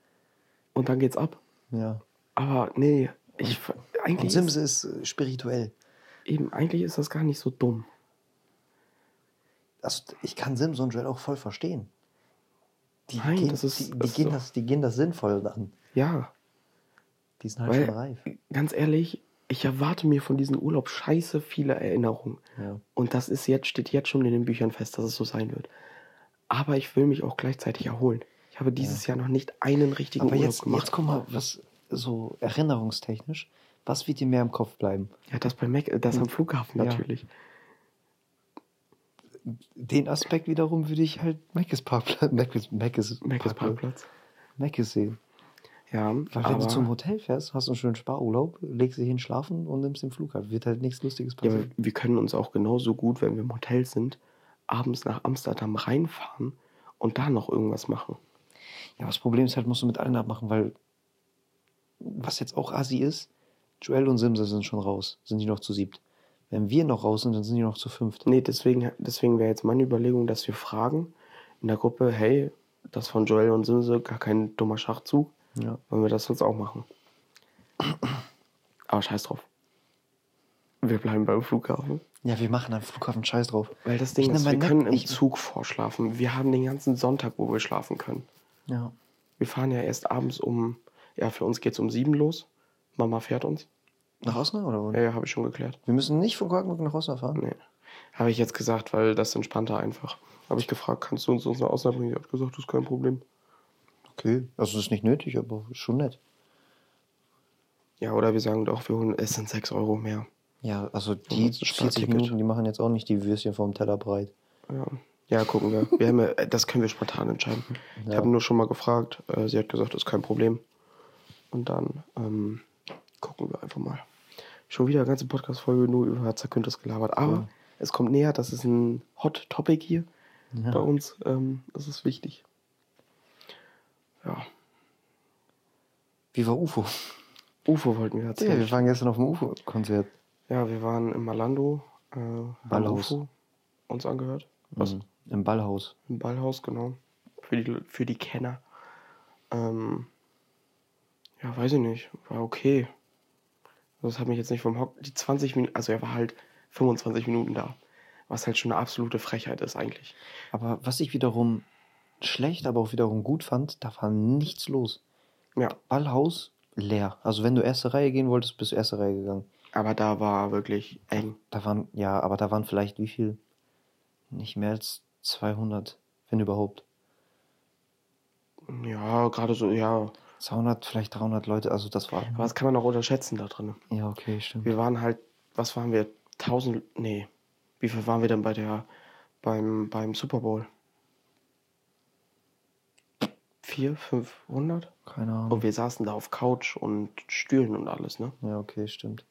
Und dann geht's ab. Ja. Aber nee, ich, Und eigentlich, Simse ist äh, spirituell. ist, eben, eigentlich ist das gar nicht so dumm. Also ich kann Simse und Joel auch voll verstehen. Die Nein, gehen, das ist- die, die, das gehen das, die gehen das sinnvoll an. Ja, Die sind halt Weil- schon reif. ganz ehrlich, ich erwarte mir von diesem Urlaub scheiße viele Erinnerungen. Ja. Und das ist jetzt, steht jetzt schon in den Büchern fest, dass es so sein wird. Aber ich will mich auch gleichzeitig erholen. Ich habe dieses Jahr noch nicht einen richtigen Aber Urlaub jetzt, gemacht. jetzt guck mal, was so erinnerungstechnisch, was wird dir mehr im Kopf bleiben? Ja, das bei Mac, das am Flughafen Ja. Den Aspekt wiederum würde ich halt Macis Parkplatz, Macis, Mac ist Parkplatz. Macis sehen. Ja, Weil wenn du zum Hotel fährst, hast du einen schönen Sparurlaub, legst dich hin schlafen und nimmst den Flug ab. Wird halt nichts Lustiges ja, passieren. wir können uns auch genauso gut, wenn wir im Hotel sind, abends nach Amsterdam reinfahren und da noch irgendwas machen. Ja, das Problem ist halt, musst du mit allen abmachen, weil was jetzt auch assi ist, Joel und Simse sind schon raus, sind die noch zu siebt. Wenn wir noch raus sind, dann sind die noch zu fünft. Nee, deswegen, deswegen wäre jetzt meine Überlegung, dass wir fragen in der Gruppe, hey, das von Joel und Simse, gar kein dummer Schachzug, Ja. wollen wir das uns auch machen. Aber scheiß drauf. Wir bleiben beim Flughafen. ja, wir machen am Flughafen Scheiß drauf. Weil das Ich Ding nehm ist, wir können im ich- Zug vorschlafen. Wir haben den ganzen Sonntag, wo wir schlafen können. Ja. Wir fahren ja erst abends um, ja, für uns geht's um sieben los. Mama fährt uns. Nach Osnabrück oder wo? Ja, ja, habe ich schon geklärt. Wir müssen nicht von Quakenburg nach Osnabrück fahren. Nee. Habe ich jetzt gesagt, weil das entspannter einfach. Habe ich gefragt, kannst du uns, uns nach Osnabrück bringen? Sie hat gesagt, das ist kein Problem. Okay, also das ist nicht nötig, aber ist schon nett. Ja, oder wir sagen doch, wir holen, es sind 6 Euro mehr. Ja, also die uns ein 40 Sparticket. Minuten, die machen jetzt auch nicht die Würstchen vom Teller breit. Ja, ja gucken wir. wir haben ja, äh, das können wir spontan entscheiden. Ich Ja. habe nur schon mal gefragt. Äh, sie hat gesagt, das ist kein Problem. Und dann ähm, gucken wir einfach mal. Schon wieder eine ganze Podcast-Folge nur über zerkündtes gelabert. Aber Ja. es kommt näher, das ist ein Hot Topic hier Ja. bei uns. Ähm, das ist wichtig. Ja. Wie war UFO? UFO wollten wir Ja, erzählen. wir waren gestern auf dem UFO-Konzert. Ja, wir waren im Malando, äh, Ballhaus. UFO uns angehört. Was? Mhm. Im Ballhaus. Im Ballhaus, genau. Für die, für die Kenner. Ähm, ja, weiß ich nicht. War okay. Das hat mich jetzt nicht vom Hock. Die 20 Minuten, also er war halt 25 Minuten da. Was halt schon eine absolute Frechheit ist eigentlich. Aber was ich wiederum schlecht, aber auch wiederum gut fand, da war nichts los. Ja, Ballhaus leer. Also wenn du erste Reihe gehen wolltest, bist du erste Reihe gegangen. aber da war wirklich eng. Da waren, ja, aber da waren vielleicht wie viel? Nicht mehr als 200, wenn überhaupt. Ja, gerade so, ja. 200, vielleicht 300 Leute, also das war. Aber das kann man auch unterschätzen da drin. Ja, okay, stimmt. Wir waren halt, was waren wir? 1000, nee. Wie viel waren wir denn bei der, beim, beim Super Bowl? 400, 500? Keine Ahnung. Und wir saßen da auf Couch und Stühlen und alles, ne? Ja, okay, stimmt.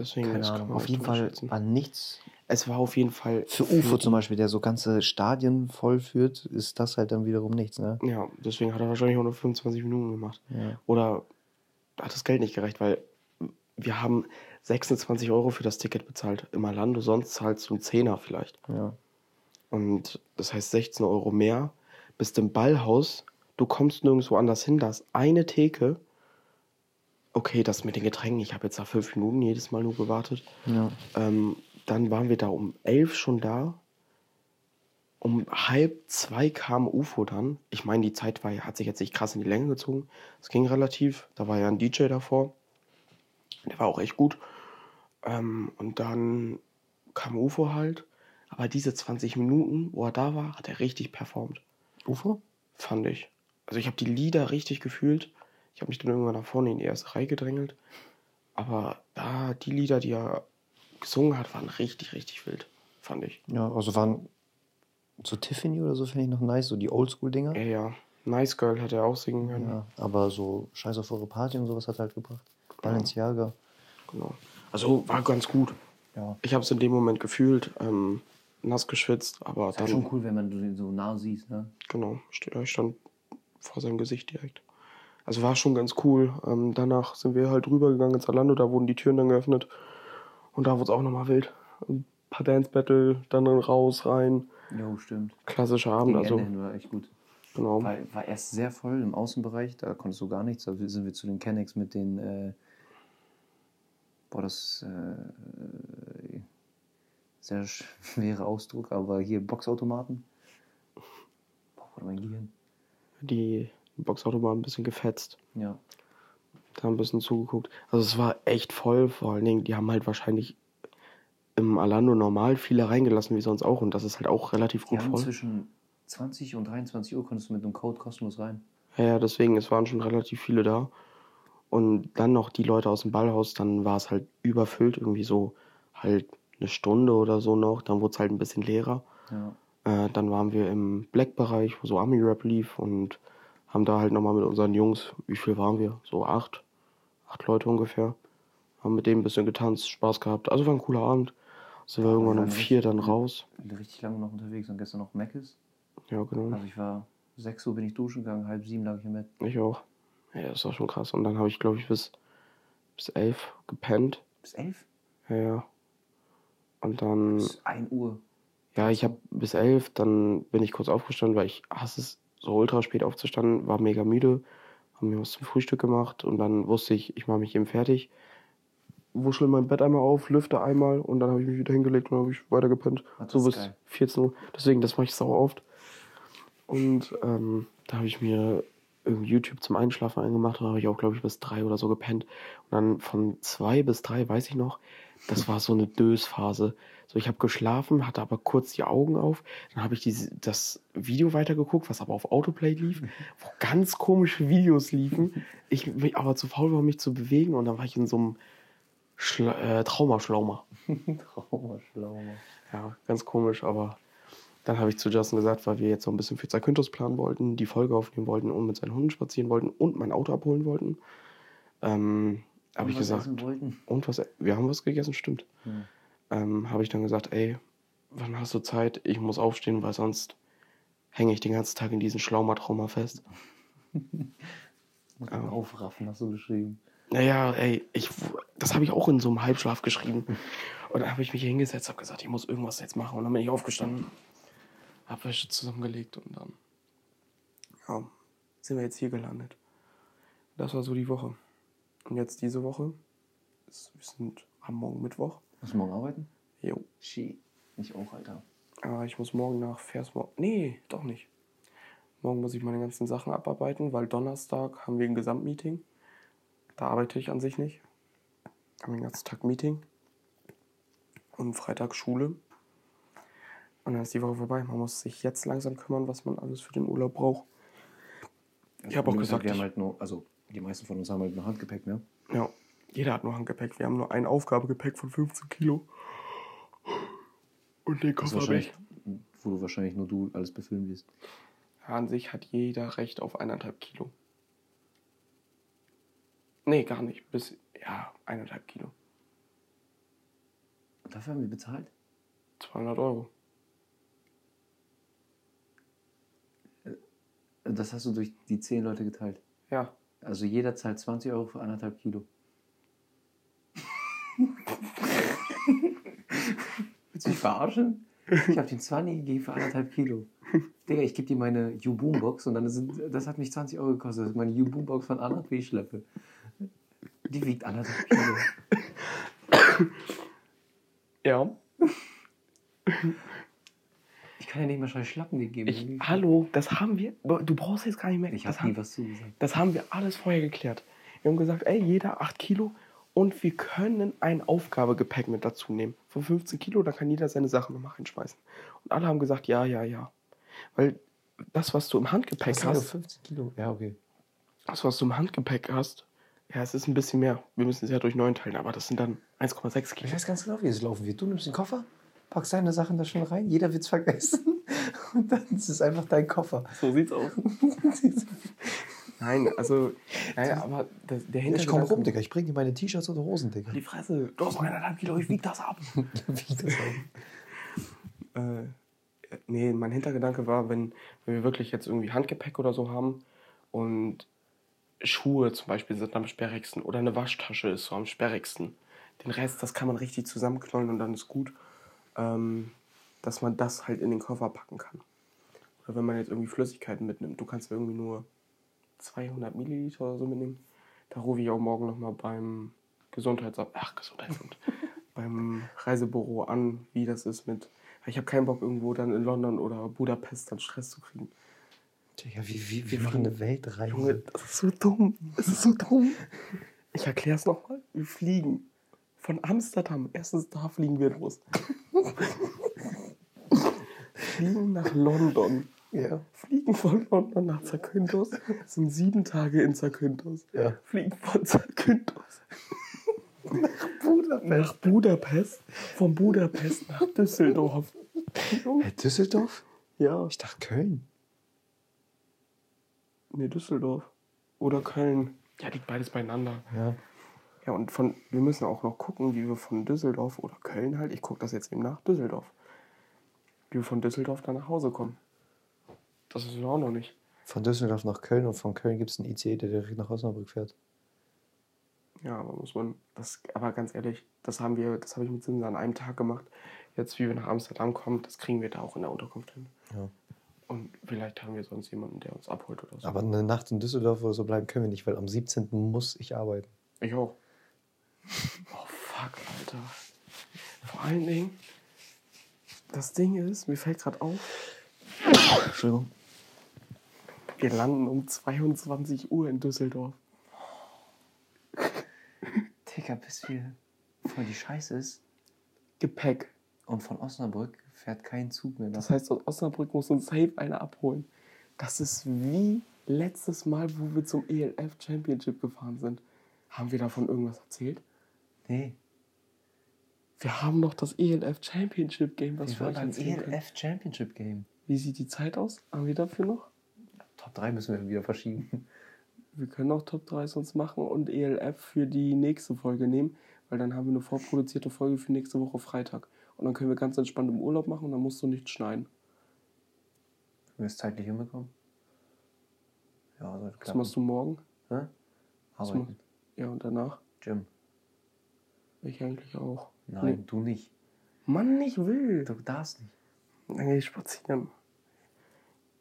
Deswegen Keine Ahnung. Auf jeden Fall war nichts. Es war auf jeden Fall. Für UFO zum Beispiel, der so ganze Stadien vollführt, ist das halt dann wiederum nichts, ne? Ja, deswegen hat er wahrscheinlich auch nur 25 Minuten gemacht. Ja. Oder hat das Geld nicht gereicht, weil wir haben 26 Euro für das Ticket bezahlt. Im Orlando, sonst zahlst du einen Zehner vielleicht. Ja. Und das heißt 16 Euro mehr. Bist im Ballhaus, du kommst nirgendwo anders hin, da ist eine Theke. Okay, das mit den Getränken, ich habe jetzt da fünf Minuten jedes Mal nur gewartet. ja. Ähm, dann waren wir da um elf schon da. Um halb zwei kam UFO dann. Ich meine, die Zeit war, hat sich jetzt nicht krass in die Länge gezogen. Es ging relativ. Da war ja ein DJ davor. Der war auch echt gut. Ähm, und dann kam UFO halt. Aber diese 20 Minuten, wo er da war, hat er richtig performt. UFO? Fand ich. Also ich habe die Lieder richtig gefühlt. Ich habe mich dann irgendwann nach vorne in die erste Reihe gedrängelt. Aber da, die Lieder, die er gesungen hat, waren richtig, richtig wild. fand ich. Ja, also waren so Tiffany oder so finde ich noch nice, so die Oldschool-Dinger. Ja, ja. Nice Girl hätte er auch singen können. Ja, aber so Scheiß auf eure Party und sowas hat er halt gebracht. Balenciaga. Genau. Also war ganz gut. Ja. Ich habe es in dem Moment gefühlt, ähm, nass geschwitzt, aber Ist dann, halt schon cool, wenn man den so nah siehst, ne? genau, ich stand vor seinem Gesicht direkt. Also war schon ganz cool. Ähm, danach sind wir halt rübergegangen ins Zalando, da wurden die Türen dann geöffnet und da wurde es auch nochmal wild. Ein paar Dance-Battle, dann raus, rein. Jo, stimmt. Klassischer Abend, Gegen also Ende hin war echt gut. genau. War, war erst sehr voll im Außenbereich, da konntest du gar nichts. Da sind wir zu den Kennex mit den, äh, boah, das äh, sehr schwerer Ausdruck, aber hier Boxautomaten. Boah, mein Gehirn. Die Boxautomat ein bisschen gefetzt. Ja. Da ein bisschen zugeguckt. Also es war echt voll, vor allen Dingen, die haben halt wahrscheinlich im Alando normal viele reingelassen, wie sonst auch. Und das ist halt auch relativ Die gut haben voll. zwischen 20 und 23 Uhr konntest du mit einem Code kostenlos rein. Ja, ja, deswegen, es waren schon relativ viele da. Und dann noch die Leute aus dem Ballhaus, dann war es halt überfüllt, irgendwie so halt eine Stunde oder so noch. Dann wurde es halt ein bisschen leerer. Ja. Äh, dann waren wir im Black-Bereich, wo so Army-Rap lief und haben da halt nochmal mit unseren Jungs, wie viel waren wir? So acht, acht Leute ungefähr. Haben mit denen ein bisschen getanzt, Spaß gehabt. Also war ein cooler Abend. Sind wir irgendwann um vier dann raus. Richtig lange noch unterwegs und gestern noch Meckes. Ja, genau. Also ich war 6 Uhr bin ich duschen gegangen, halb sieben lag ich im Bett. Ich auch. Ja, das war schon krass. Und dann habe ich, glaube ich, bis, bis elf gepennt. Bis 11? Ja, ja. Und dann, Bis 1 Uhr. ja, ich habe bis elf, dann bin ich kurz aufgestanden, weil ich hasse es, so ultra spät aufzustanden, war mega müde, haben mir was zum Frühstück gemacht und dann wusste ich, ich mache mich eben fertig. Wuschel mein Bett einmal auf, lüfte einmal und dann habe ich mich wieder hingelegt und habe ich weiter gepennt. So bis geil. 14 Uhr. Deswegen, das mache ich sau oft. Und ähm, da habe ich mir irgendwie YouTube zum Einschlafen eingemacht und habe ich auch, glaube ich, bis drei oder so gepennt. Und dann von zwei bis drei, weiß ich noch, das war so eine Dösphase. So, ich habe geschlafen, hatte aber kurz die Augen auf. Dann habe ich diese, das Video weitergeguckt, was aber auf Autoplay lief, wo ganz komische Videos liefen. Ich aber zu faul war, mich zu bewegen und dann war ich in so einem Schla äh, Traumaschlaumer. Traumaschlaumer. Ja, ganz komisch, aber dann habe ich zu Justin gesagt, weil wir jetzt so ein bisschen für Zakynthos planen wollten, die Folge aufnehmen wollten und mit seinen Hunden spazieren wollten und mein Auto abholen wollten. Ähm, habe ich gesagt, essen wollten? und was, wir haben was gegessen, stimmt. Hm. Ähm, habe ich dann gesagt, ey, wann hast du Zeit? Ich muss aufstehen, weil sonst hänge ich den ganzen Tag in diesem Schlaumatrauma fest. Muss man aufraffen, hast du geschrieben. Naja, ey, ich, das habe ich auch in so einem Halbschlaf geschrieben. Und dann habe ich mich hier hingesetzt, habe gesagt, ich muss irgendwas jetzt machen. Und dann bin ich aufgestanden, habe Wäsche zusammengelegt und dann ja, sind wir jetzt hier gelandet. Das war so die Woche. Und jetzt diese Woche, ist, wir sind am Morgen Mittwoch. Musst du morgen arbeiten? Jo. Shit. Ich auch, Alter. Aber ich muss morgen nach Versmorgen. Nee, doch nicht. Morgen muss ich meine ganzen Sachen abarbeiten, weil Donnerstag haben wir ein Gesamtmeeting. Da arbeite ich an sich nicht. Haben den ganzen Tag Meeting. Und Freitag Schule. Und dann ist die Woche vorbei. Man muss sich jetzt langsam kümmern, was man alles für den Urlaub braucht. Ich habe auch gesagt, wir haben halt nur, also die meisten von uns haben halt nur Handgepäck, ne? Ja, jeder hat nur Handgepäck. Wir haben nur ein Aufgabegepäck von 15 Kilo. Und den Koffer habe ich. wo du wahrscheinlich nur du alles befüllen wirst. An sich hat jeder Recht auf eineinhalb Kilo. Nee, gar nicht. Bis, ja, eineinhalb Kilo. Und dafür haben wir bezahlt? 200 Euro. Das hast du durch die 10 Leute geteilt. Ja. Also jeder zahlt 20 Euro für anderthalb Kilo. Willst du mich verarschen? Ich habe den 20 gegeben für anderthalb Kilo. Digga, ich gebe dir meine U-Boom-Box und dann sind, das hat mich 20 Euro gekostet. Das ist meine U-Boom-Box von Anna P. Schleppe. Die wiegt anderthalb Kilo. Ja. Ich kann ja nicht mal scheiß Schlappen gegeben. Ich, hallo, das haben wir. Du brauchst jetzt gar nicht mehr. Ich das, habe nie haben, was zugesagt. das haben wir alles vorher geklärt. Wir haben gesagt, ey, jeder 8 Kilo und wir können ein Aufgabegepäck mit dazu nehmen. Von 15 Kilo, da kann jeder seine Sachen nochmal reinschmeißen. Und alle haben gesagt, ja, ja, ja. Weil das, was du im Handgepäck Was hast hast, 15 Kilo? Ja, okay. das, was du im Handgepäck hast, ja, es ist ein bisschen mehr. Wir müssen es ja durch 9 teilen, aber das sind dann 1,6 Ich Kilo. weiß ganz genau, wie es laufen wird. Du nimmst den Koffer, packst deine Sachen da schon rein, jeder wird's vergessen. Und dann ist es einfach dein Koffer. So sieht's aus. Nein, also, naja, aber der, der Ich komm Hintergedanke- rum, Digga. Ich bring dir meine T-Shirts und Hosen, Digga. Die Fresse, du hast eineinhalb Kilo, ich wieg das ab. Wie das auch. Äh, nee, mein Hintergedanke war, wenn, wenn wir wirklich jetzt irgendwie Handgepäck oder so haben und Schuhe zum Beispiel sind am sperrigsten oder eine Waschtasche ist so am sperrigsten. Den Rest, das kann man richtig zusammenknollen und dann ist gut, ähm, dass man das halt in den Koffer packen kann. Oder wenn man jetzt irgendwie Flüssigkeiten mitnimmt, du kannst irgendwie nur 200 Milliliter oder so mitnehmen. Da rufe ich auch morgen nochmal beim Gesundheitsamt, ach Gesundheitsamt, beim Reisebüro an, wie das ist mit. Ich habe keinen Bock irgendwo dann in London oder Budapest dann Stress zu kriegen. Digga, wie, wie, wir machen eine Weltreise. Junge, das ist so dumm. Das ist so dumm. Ich erkläre es nochmal. Wir fliegen von Amsterdam. Erstens da fliegen wir los. fliegen nach London. Ja. Fliegen von London nach Zakynthos. Sind sieben Tage in Zakynthos. Ja. Fliegen von Zakynthos Budapest. nach Budapest. Von Budapest nach Düsseldorf. Hey, Düsseldorf? Ja, Ich dachte Köln. nee, Düsseldorf. Oder Köln. Ja, liegt beides beieinander. Ja. Ja, und von, wir müssen auch noch gucken, wie wir von Düsseldorf oder Köln halt, ich gucke das jetzt eben nach, Düsseldorf. Wie wir von Düsseldorf dann nach Hause kommen. Das wissen wir auch noch nicht. Von Düsseldorf nach Köln und von Köln gibt es einen ICE, der direkt nach Osnabrück fährt. Ja, aber muss man, das, aber ganz ehrlich, das haben wir, das habe ich mit Simsa an einem Tag gemacht. Jetzt, wie wir nach Amsterdam kommen, das kriegen wir da auch in der Unterkunft hin. Ja. Und vielleicht haben wir sonst jemanden, der uns abholt oder so. Aber eine Nacht in Düsseldorf oder so bleiben können wir nicht, weil am 17. muss ich arbeiten. Ich auch. Oh fuck, Alter. Vor allen Dingen, das Ding ist, mir fällt gerade auf, Entschuldigung. wir landen um 22 Uhr in Düsseldorf. Digga, bis wir voll die Scheiße ist. Gepäck. Und von Osnabrück fährt kein Zug mehr nach. Das heißt, aus Osnabrück muss uns safe einer abholen. Das ist wie letztes Mal, wo wir zum ELF Championship gefahren sind. Haben wir davon irgendwas erzählt? Nee, Wir haben noch das ELF Championship Game, was wir waren beim erzählen können. ELF Championship Game. Wie sieht die Zeit aus? Haben wir dafür noch? Top 3 müssen wir wieder verschieben. Wir können auch Top 3 sonst machen und ELF für die nächste Folge nehmen, weil dann haben wir eine vorproduzierte Folge für nächste Woche Freitag. Und dann können wir ganz entspannt im Urlaub machen und dann musst du nicht schneiden. Wenn wir es zeitlich hinbekommen. Ja, Was machst du morgen? Hä? Arbeiten. Ja, und danach? Gym. Ich eigentlich auch. Nein, du nicht. Mann, ich will. Du darfst nicht. Dann gehe ich spazieren.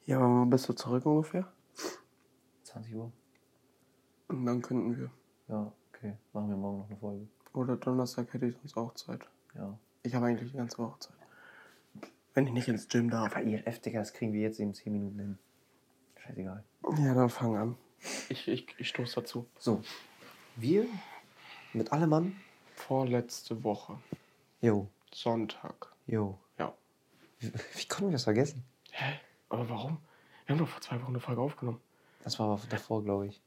Ja, aber wann bist du zurück ungefähr? 20 Uhr. Und dann könnten wir. Ja, okay. Machen wir morgen noch eine Folge. Oder Donnerstag hätte ich sonst auch Zeit. Ja. Ich habe eigentlich die ganze Woche Zeit. Wenn ich nicht ins Gym darf. Aber ELF, Digga, das kriegen wir jetzt eben 10 Minuten hin. Scheißegal. Ja, dann fang an. Ich, ich, ich stoße dazu. So. Wir mit allem Mann. Vorletzte Woche. Jo, Sonntag. jo. Ja. Wie, wie konnten wir das vergessen? Hä? Aber warum? Wir haben doch vor zwei Wochen eine Folge aufgenommen. Das war aber davor, glaube ich.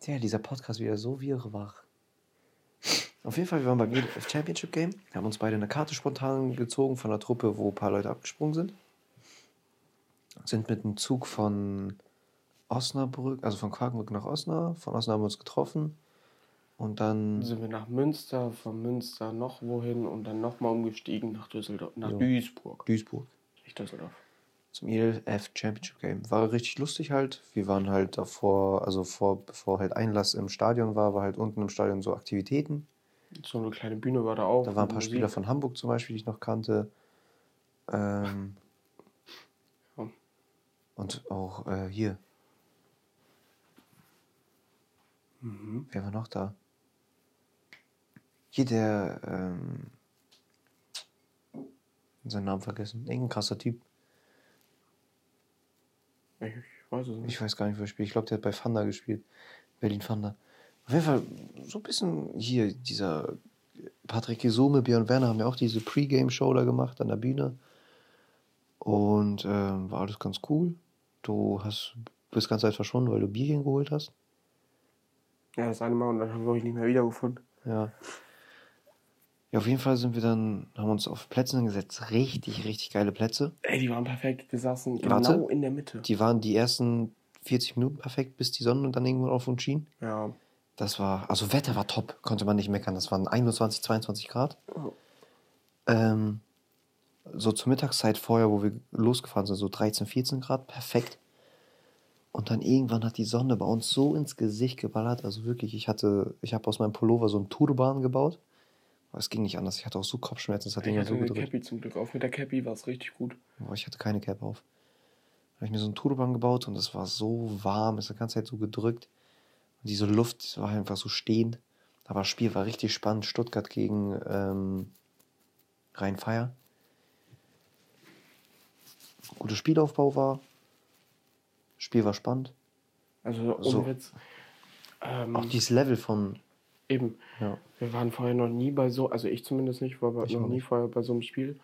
Tja, dieser Podcast wieder so wirrwarr. Auf jeden Fall, wir waren beim ELF Championship Game. Wir haben uns beide eine Karte spontan gezogen von einer Truppe, wo ein paar Leute abgesprungen sind. Sind mit einem Zug von Osnabrück, also von Quakenbrück nach Osnabrück. Von Osnabrück haben wir uns getroffen. Und dann sind wir nach Münster, von Münster noch wohin und dann nochmal umgestiegen nach Düsseldorf, nach Jo. Duisburg. Duisburg Nicht Düsseldorf. zum ELF Championship Game. War richtig lustig halt. Wir waren halt davor, also vor, bevor halt Einlass im Stadion war, war halt unten im Stadion so Aktivitäten. So eine kleine Bühne war da auch. Da waren ein paar Musik. Spieler von Hamburg zum Beispiel, die ich noch kannte. Ähm, Ja. und auch äh, hier. Mhm. Wer war noch da? Hier der, ähm, seinen Namen vergessen. Irgendein krasser Typ. Ich, ich weiß es nicht. Ich weiß gar nicht, wo er spielt. Ich glaube, der hat bei Fanda gespielt. Berlin Fanda. Auf jeden Fall so ein bisschen hier, dieser Patrick Gesume, Björn Werner haben ja auch diese Pre-Game-Show da gemacht an der Bühne. Und ähm, war alles ganz cool. Du hast bist ganz Zeit verschwunden, weil du Bierchen geholt hast. Ja, das eine Mal und dann haben wir euch nicht mehr wiedergefunden. Ja. Ja, auf jeden Fall sind wir dann, haben uns auf Plätze gesetzt. Richtig, richtig geile Plätze. Ey, die waren perfekt. Wir saßen genau Warte. in der Mitte. Die waren die ersten 40 Minuten perfekt, bis die Sonne dann irgendwo auf uns schien. Ja. Das war, also Wetter war top, konnte man nicht meckern. Das waren 21, 22 Grad. Oh. Ähm, so zur Mittagszeit vorher, wo wir losgefahren sind, so 13, 14 Grad, perfekt. Und dann irgendwann hat die Sonne bei uns so ins Gesicht geballert. Also wirklich, ich hatte, ich habe aus meinem Pullover so einen Turban gebaut. Es ging nicht anders. Ich hatte auch so Kopfschmerzen, das hat Ich immer hatte so eine gedrückt. Cappy zum Glück auf. Mit der Cappy war es richtig gut. Boah, ich hatte keine Cap auf. Da habe ich mir so einen Turban gebaut und es war so warm, es hat die ganze Zeit so gedrückt. Und diese Luft war einfach so stehend. Aber das Spiel war richtig spannend. Stuttgart gegen ähm, Rhein-Feier. Guter Spielaufbau war. Spiel war spannend. Also ohne So. Witz. Ähm, Auch dieses Level von. Eben. Ja. Wir waren vorher noch nie bei so, also ich zumindest nicht, war Ich noch nie vorher bei so einem Spiel.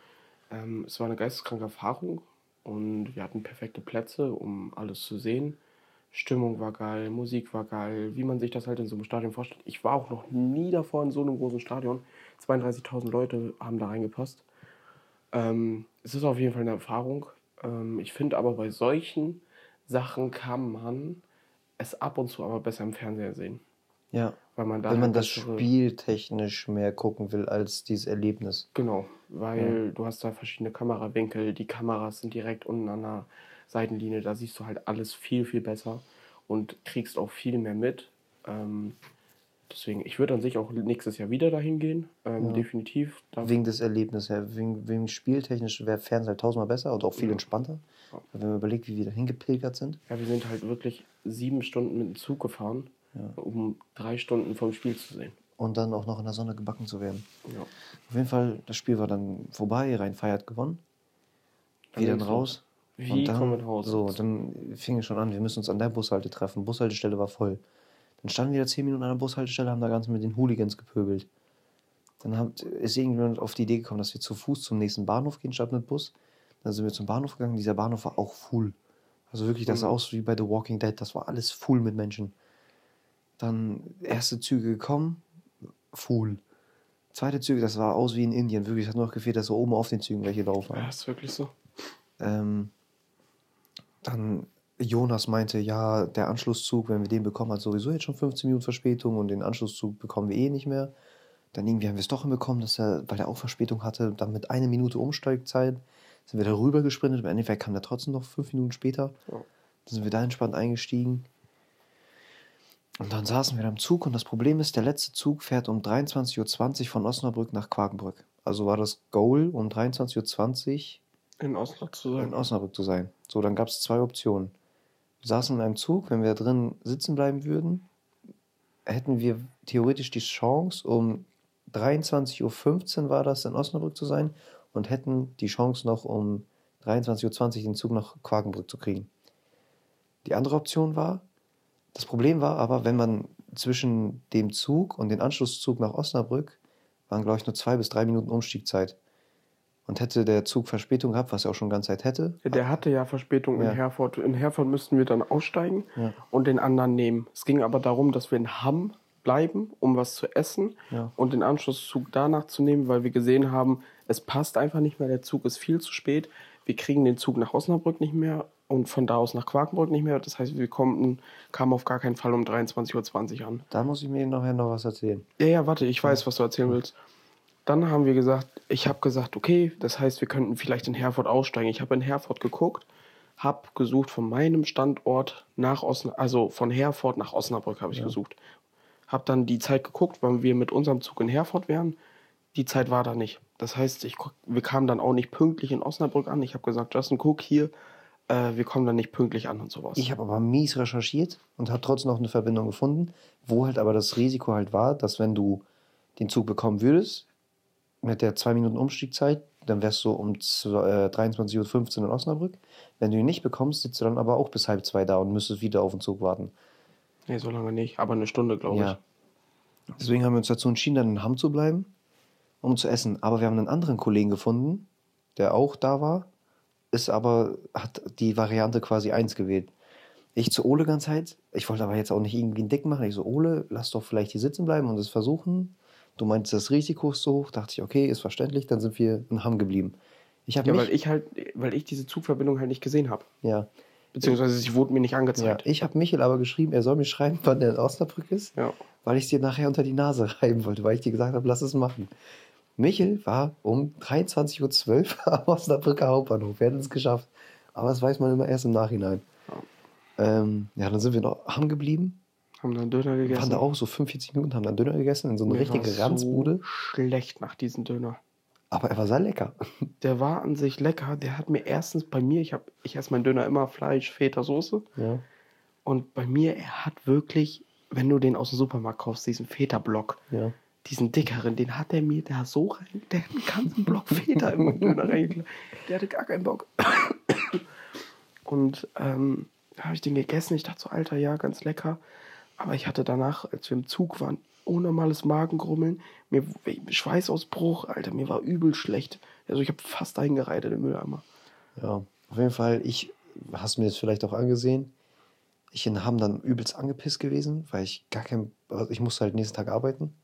Ähm, es war eine geisteskranke Erfahrung und wir hatten perfekte Plätze, um alles zu sehen. Stimmung war geil, Musik war geil, wie man sich das halt in so einem Stadion vorstellt. Ich war auch noch nie davor in so einem großen Stadion. 32.000 Leute haben da reingepasst. Ähm, es ist auf jeden Fall eine Erfahrung. Ähm, ich finde aber bei solchen Sachen kann man es ab und zu aber besser im Fernseher sehen. Ja. Weil man da Wenn man halt das bessere- Spiel technisch mehr gucken will als dieses Erlebnis. Genau, weil du hast da verschiedene Kamerawinkel, die Kameras sind direkt unten an der Seitenlinie, da siehst du halt alles viel, viel besser und kriegst auch viel mehr mit. Ähm, deswegen, ich würde an sich auch nächstes Jahr wieder dahin gehen, ähm, Ja. definitiv. Wegen des Erlebnisses her. Wegen, wegen spieltechnisch wäre Fernseher halt tausendmal besser und auch viel Ja. entspannter. Ja. Wenn man überlegt, wie wir da hingepilgert sind. ja, wir sind halt wirklich sieben Stunden mit dem Zug gefahren, Ja. um drei Stunden vom Spiel zu sehen. Und dann auch noch in der Sonne gebacken zu werden. Ja. Auf jeden Fall, das Spiel war dann vorbei, Rhein Feier hat gewonnen. Dann Wir dann raus. Wie und dann, kommen Hause? So, dann fing es schon an, wir müssen uns an der Bushalte treffen. Bushaltestelle war voll. Dann standen wir da zehn Minuten an der Bushaltestelle, haben da ganz mit den Hooligans gepöbelt. Dann hat, ist irgendjemand auf die Idee gekommen, dass wir zu Fuß zum nächsten Bahnhof gehen, statt mit Bus. Dann sind wir zum Bahnhof gegangen. Dieser Bahnhof war auch full. Also wirklich, das sah Mhm. aus wie bei The Walking Dead. Das war alles full mit Menschen. Dann erste Züge gekommen, full. Zweite Züge, das war aus wie in Indien. Wirklich, es hat nur noch gefehlt, dass so oben auf den Zügen welche laufen. ja, ist wirklich so. Ähm, dann Jonas meinte, ja, der Anschlusszug, wenn wir den bekommen, hat sowieso jetzt schon 15 Minuten Verspätung und den Anschlusszug bekommen wir eh nicht mehr. Dann irgendwie haben wir es doch hinbekommen, dass er, weil er auch Verspätung hatte, dann mit einer Minute Umsteigzeit sind wir da rüber gesprintet. Im Endeffekt kam der trotzdem noch fünf Minuten später. Ja. Dann sind wir da entspannt eingestiegen. Und dann saßen wir da im Zug und das Problem ist, der letzte Zug fährt um 23.20 Uhr von Osnabrück nach Quakenbrück. Also war das Goal um 23.20 Uhr In Oslo zu sein. in Osnabrück zu sein. So, dann gab es zwei Optionen. Wir saßen in einem Zug, wenn wir da drin sitzen bleiben würden, hätten wir theoretisch die Chance, um 23.15 Uhr war das, in Osnabrück zu sein und hätten die Chance noch um 23.20 Uhr den Zug nach Quakenbrück zu kriegen. Die andere Option war, das Problem war aber, wenn man zwischen dem Zug und dem Anschlusszug nach Osnabrück waren, glaube ich, nur zwei bis drei Minuten Umstiegzeit. Und hätte der Zug Verspätung gehabt, was er auch schon ganz Zeit hätte, Der hatte ja Verspätung Ja. in Herford. In Herford müssten wir dann aussteigen Ja. und den anderen nehmen. Es ging aber darum, dass wir in Hamm bleiben, um was zu essen Ja. und den Anschlusszug danach zu nehmen, weil wir gesehen haben, es passt einfach nicht mehr. Der Zug ist viel zu spät. Wir kriegen den Zug nach Osnabrück nicht mehr und von da aus nach Quakenbrück nicht mehr. Das heißt, wir kommen, kamen auf gar keinen Fall um 23.20 Uhr an. da muss ich mir nachher noch was erzählen. Ja, ja, warte, ich weiß, was du erzählen willst. Dann haben wir gesagt, ich habe gesagt, okay, das heißt, wir könnten vielleicht in Herford aussteigen. Ich habe in Herford geguckt, habe gesucht von meinem Standort nach Osnabrück, also von Herford nach Osnabrück habe ich gesucht. Habe dann die Zeit geguckt, wann wir mit unserem Zug in Herford wären. Die Zeit war da nicht. Das heißt, ich, wir kamen dann auch nicht pünktlich in Osnabrück an. Ich habe gesagt, Justin, guck hier, äh, wir kommen dann nicht pünktlich an und sowas. Ich habe aber mies recherchiert und habe trotzdem noch eine Verbindung gefunden, wo halt aber das Risiko halt war, dass wenn du den Zug bekommen würdest, mit der 2 Minuten Umstiegzeit, dann wärst du um zwei- äh, 23.15 Uhr in Osnabrück. Wenn du ihn nicht bekommst, sitzt du dann aber auch bis halb zwei da und müsstest wieder auf den Zug warten. nee, so lange nicht, aber eine Stunde, glaube Ja. Deswegen haben wir uns dazu entschieden, dann in Hamm zu bleiben, um zu essen. Aber wir haben einen anderen Kollegen gefunden, der auch da war, ist aber, hat die Variante quasi 1 gewählt. Ich zu Ole ganz Zeit, ich wollte aber jetzt auch nicht irgendwie einen Dick machen. Ich so, Ole, lass doch vielleicht hier sitzen bleiben und es versuchen. Du meintest, das Risiko ist so hoch. Dachte ich, okay, ist verständlich. Dann sind wir in Hamm geblieben. Ich habe Ja, mich, weil ich halt, weil ich diese Zugverbindung halt nicht gesehen habe. ja, Beziehungsweise sie wurde mir nicht ja, angezeigt. ich habe Michel aber geschrieben, er soll mir schreiben, wann der in Osnabrück ist, Ja. weil ich es dir nachher unter die Nase reiben wollte, weil ich dir gesagt habe, lass es machen. Michel war um 23.12 Uhr am Osnabrücker Hauptbahnhof. Wir hätten es geschafft. Aber das weiß man immer erst im Nachhinein. Ähm, ja, dann sind wir noch Hamm geblieben. Haben dann Döner gegessen. waren da auch so 45 Minuten, haben dann Döner gegessen in so eine Mir richtige war's Ranzbude. So schlecht nach diesem Döner. Aber er war sehr lecker. Der war an sich lecker. Der hat mir erstens bei mir, ich habe, ich esse meinen Döner immer Fleisch, Feta, Soße. Ja. Und bei mir, er hat wirklich, wenn du den aus dem Supermarkt kaufst, diesen Feta-Block, Ja. Diesen dickeren, den hat er mir da so rein, der hat einen ganzen Block in meinen Döner reingelassen. Der hatte gar keinen Bock. Und ähm, da habe ich den gegessen. Ich dachte so, Alter, ja, ganz lecker. Aber ich hatte danach, als wir im Zug waren, unnormales Magengrummeln, mir Schweißausbruch, Alter, mir war übel schlecht. Also ich habe fast eingereitet im Mülleimer. Ja, auf jeden Fall, ich, hast mir das vielleicht auch angesehen, ich in Hamm dann übelst angepisst gewesen, weil ich gar kein, also ich musste halt nächsten Tag arbeiten.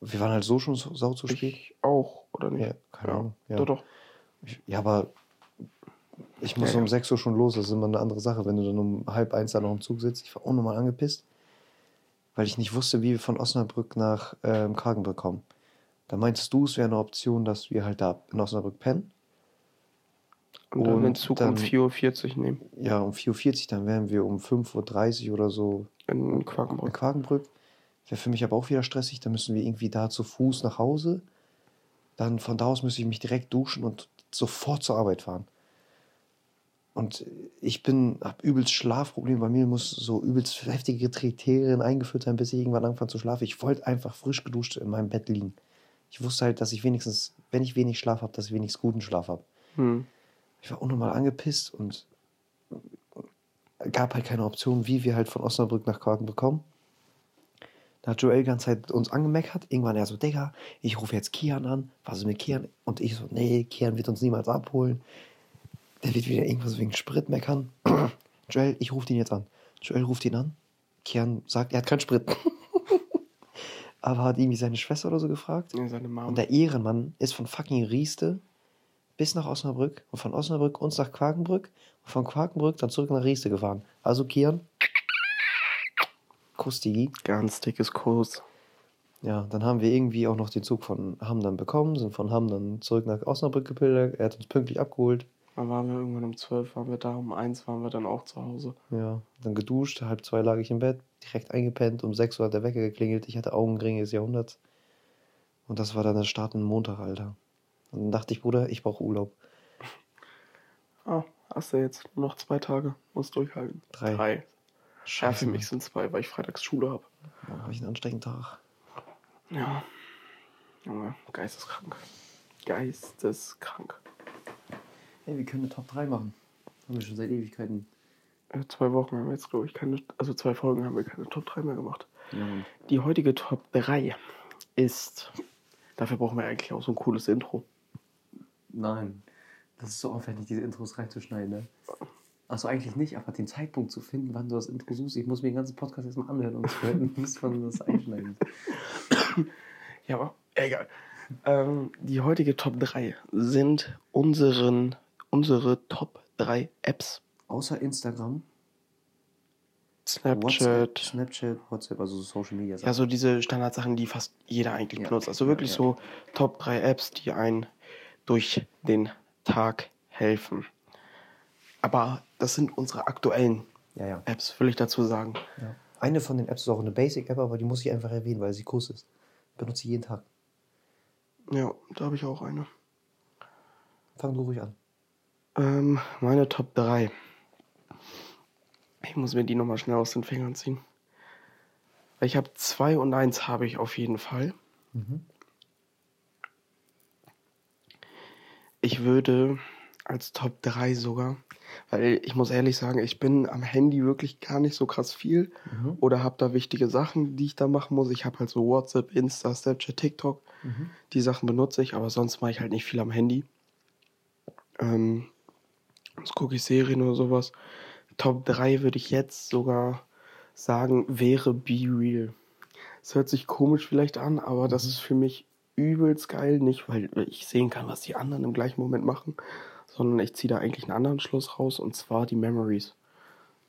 Wir waren halt so schon so, sau zu spät. Ich auch, oder nicht? Ja, keine Ahnung. Ja. Doch, doch. Ich, ja, aber ich muss Ja, um ja. 6 Uhr schon los, das ist immer eine andere Sache, wenn du dann um halb eins da noch im Zug sitzt. Ich war unnormal angepisst, weil ich nicht wusste, wie wir von Osnabrück nach ähm, Kragenbrück kommen. Da meintest du, es wäre eine Option, dass wir halt da in Osnabrück pennen. Und dann den Und Zug dann- um 4.40 Uhr nehmen. Ja, um 4.40 Uhr, dann wären wir um 5.30 Uhr oder so In in Quakenbrück. Wäre für mich aber auch wieder stressig. Dann müssen wir irgendwie da zu Fuß nach Hause. Dann von da aus müsste ich mich direkt duschen und sofort zur Arbeit fahren. Und ich bin, hab übelst Schlafprobleme. Bei mir muss so übelst heftige Kriterien eingeführt sein, bis ich irgendwann anfange zu schlafen. Ich wollte einfach frisch geduscht in meinem Bett liegen. Ich wusste halt, dass ich wenigstens, wenn ich wenig Schlaf habe, dass ich wenigstens guten Schlaf habe. Hm. Ich war unnormal angepisst und gab halt keine Option, wie wir halt von Osnabrück nach Quakenbrück kommen. Da hat Joel die ganze Zeit uns angemeckert. Irgendwann er so, Digga, ich rufe jetzt Kian an. Was ist mit Kian? Und ich so, nee, Kian wird uns niemals abholen. Der wird wieder irgendwas wegen Sprit meckern. Joel, ich rufe den jetzt an. Joel ruft ihn an. Kian sagt, er hat keinen Sprit. Aber hat irgendwie seine Schwester oder so gefragt. Ja, seine Mom. Und der Ehrenmann ist von fucking Rieste bis nach Osnabrück und von Osnabrück uns nach Quakenbrück und von Quakenbrück dann zurück nach Rieste gefahren. Also Kian. Kuss, Digi. Ganz dickes Kurs. Ja, dann haben wir irgendwie auch noch den Zug von Hamm dann bekommen, sind von Hamm dann zurück nach Osnabrück gepilgert. Er hat uns pünktlich abgeholt. Dann waren wir irgendwann um 12 waren wir da, um 1 waren wir dann auch zu Hause. Ja, dann geduscht, halb zwei lag ich im Bett, direkt eingepennt, um sechs Uhr hat der Wecker geklingelt, ich hatte Augenringe des Jahrhunderts. Und das war dann der Start in Montag, Alter. Und dann dachte ich, Bruder, ich brauche Urlaub. Ah, hast du jetzt nur noch zwei Tage. Muss durchhalten. Drei. Drei. Ja, Scheiße, für mich sind zwei, weil ich freitags Schule habe. Mann. habe ich einen anstrengenden Tag. Ja. Junge, geisteskrank. Geisteskrank. Hey, wir können eine Top 3 machen. Haben wir schon seit Ewigkeiten. Äh, zwei Wochen haben wir jetzt, glaube ich, keine, also zwei Folgen haben wir keine Top 3 mehr gemacht. Ja. Die heutige Top 3 ist. Dafür brauchen wir eigentlich auch so ein cooles Intro. Nein. Das ist so aufwendig, diese Intros reinzuschneiden, ne? Achso, eigentlich nicht, aber den Zeitpunkt zu finden, wann du das Intro suchst. Ich muss mir den ganzen Podcast erstmal anhören und zu hören, bis man das einschneiden. Ja, aber egal. Ähm, die heutige Top 3 sind unseren, unsere Top 3 Apps. Außer Instagram, Snapchat. WhatsApp, Snapchat, WhatsApp, also so Social Media. Ja, so diese Standardsachen, die fast jeder eigentlich Ja. benutzt. Also Ja, wirklich ja. so Top 3 Apps, die einen durch den Tag helfen. Aber das sind unsere aktuellen ja, ja. Apps, will ich dazu sagen. ja. Eine von den Apps ist auch eine Basic-App, aber die muss ich einfach erwähnen, weil sie groß ist. Benutze ich jeden Tag. Ja, da habe ich auch eine. Fang du ruhig an. Ähm, meine Top 3. Ich muss mir die nochmal schnell aus den Fingern ziehen. Ich habe zwei und eins habe ich auf jeden Fall. Mhm. Ich würde als Top 3 sogar, weil ich muss ehrlich sagen, ich bin am Handy wirklich gar nicht so krass viel Mhm. oder habe da wichtige Sachen, die ich da machen muss. Ich habe halt so WhatsApp, Insta, Snapchat, TikTok. Mhm. Die Sachen benutze ich, aber sonst mache ich halt nicht viel am Handy. Ähm, sonst gucke ich Serien oder sowas. Top 3 würde ich jetzt sogar sagen, wäre Be Real. Das hört sich komisch vielleicht an, aber das ist für mich übelst geil. Nicht, weil ich sehen kann, was die anderen im gleichen Moment machen, sondern ich ziehe da eigentlich einen anderen Schluss raus und zwar die Memories.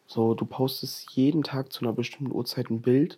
So, du postest jeden Tag zu einer bestimmten Uhrzeit ein Bild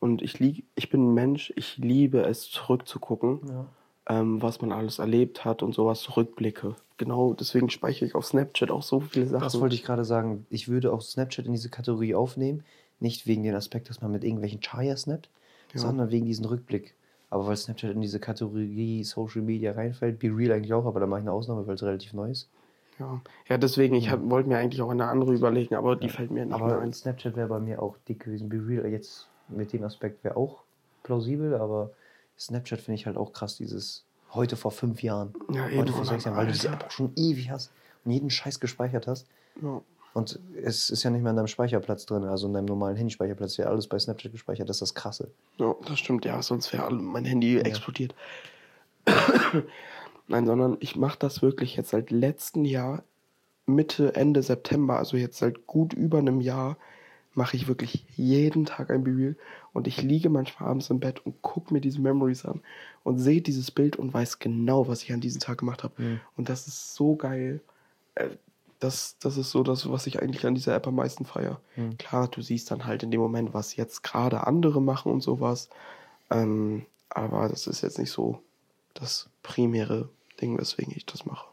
und ich, lieg, ich bin ein Mensch, ich liebe es zurückzugucken, Ja. ähm, was man alles erlebt hat und sowas zurückblicke. Genau, deswegen speichere ich auf Snapchat auch so viele Sachen. Das wollte ich gerade sagen. Ich würde auch Snapchat in diese Kategorie aufnehmen. Nicht wegen dem Aspekt, dass man mit irgendwelchen Chaya snappt, Ja. sondern wegen diesem Rückblick. Aber weil Snapchat in diese Kategorie Social Media reinfällt, Be Real eigentlich auch, aber da mache ich eine Ausnahme, weil es relativ neu ist. Ja, ja deswegen, ich wollte mir eigentlich auch eine andere überlegen, aber die fällt mir nicht mehr Aber ein. Snapchat wäre bei mir auch dick gewesen. Be Real jetzt mit dem Aspekt wäre auch plausibel, aber Snapchat finde ich halt auch krass, dieses heute vor fünf Jahren. Ja, eben, heute vor sechs Jahren, weil du. App auch schon ewig hast und jeden Scheiß gespeichert hast. Ja. Und es ist ja nicht mehr in deinem Speicherplatz drin, also in deinem normalen Handyspeicherplatz, ja alles bei Snapchat gespeichert, das ist das Krasse. Ja, das stimmt, ja, sonst wäre mein Handy explodiert. Nein, sondern ich mache das wirklich jetzt seit letztem Jahr, Mitte, Ende September, also jetzt seit gut über einem Jahr, mache ich wirklich jeden Tag ein Reel und ich liege manchmal abends im Bett und gucke mir diese Memories an und sehe dieses Bild und weiß genau, was ich an diesem Tag gemacht habe. Mhm. Und das ist so geil. Das, das ist so das, was ich eigentlich an dieser App am meisten feiere. Mhm. Klar, du siehst dann halt in dem Moment, was jetzt gerade andere machen und sowas. Ähm, aber das ist jetzt nicht so das primäre Ding, weswegen ich das mache.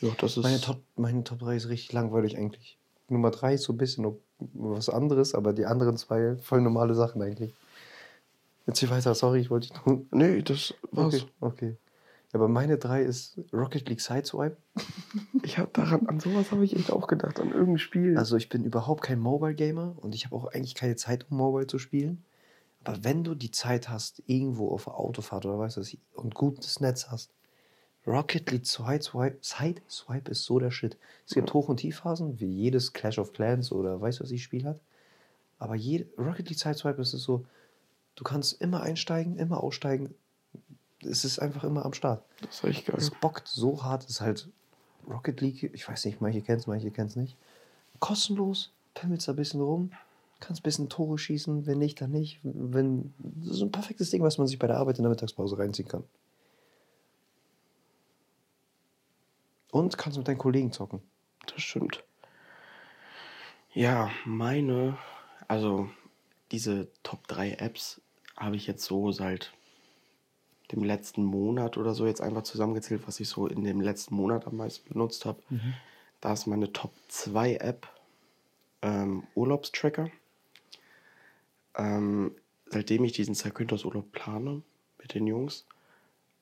Ja, das ist. Meine Top, meine Top 3 ist richtig langweilig eigentlich. Nummer 3 ist so ein bisschen noch was anderes, aber die anderen zwei voll normale Sachen eigentlich. Jetzt hier weiter, sorry, ich wollte dich nur. nee, das war's. Okay, okay. Aber meine 3 ist Rocket League Sideswipe. Ich habe daran, an sowas habe ich echt auch gedacht, an irgendein Spiel. Also ich bin überhaupt kein Mobile Gamer und ich habe auch eigentlich keine Zeit, um Mobile zu spielen. Aber wenn du die Zeit hast, irgendwo auf der Autofahrt oder weißt du was, und gutes Netz hast, Rocket League Sideswipe, Sideswipe ist so der Shit. Es gibt Hoch- und Tiefphasen, wie jedes Clash of Clans oder weißt du was ich Spiel hat. Aber jede, Rocket League Sideswipe ist es so, du kannst immer einsteigen, immer aussteigen. Es ist einfach immer am Start. das ist echt geil. Es bockt so hart, es ist halt Rocket League, ich weiß nicht, manche kennen es, manche kennen es nicht. Kostenlos, pimmelst da ein bisschen rum, kannst ein bisschen Tore schießen, wenn nicht, dann nicht. Wenn, das ist ein perfektes Ding, was man sich bei der Arbeit in der Mittagspause reinziehen kann. Und kannst mit deinen Kollegen zocken. Das stimmt. Ja, meine, also diese Top 3 Apps habe ich jetzt so seit dem letzten Monat oder so jetzt einfach zusammengezählt, was ich so in dem letzten Monat am meisten benutzt habe. Da ist meine Top 2 App ähm, Urlaubstracker. Ähm, seitdem ich diesen Zakynthos-Urlaub plane mit den Jungs,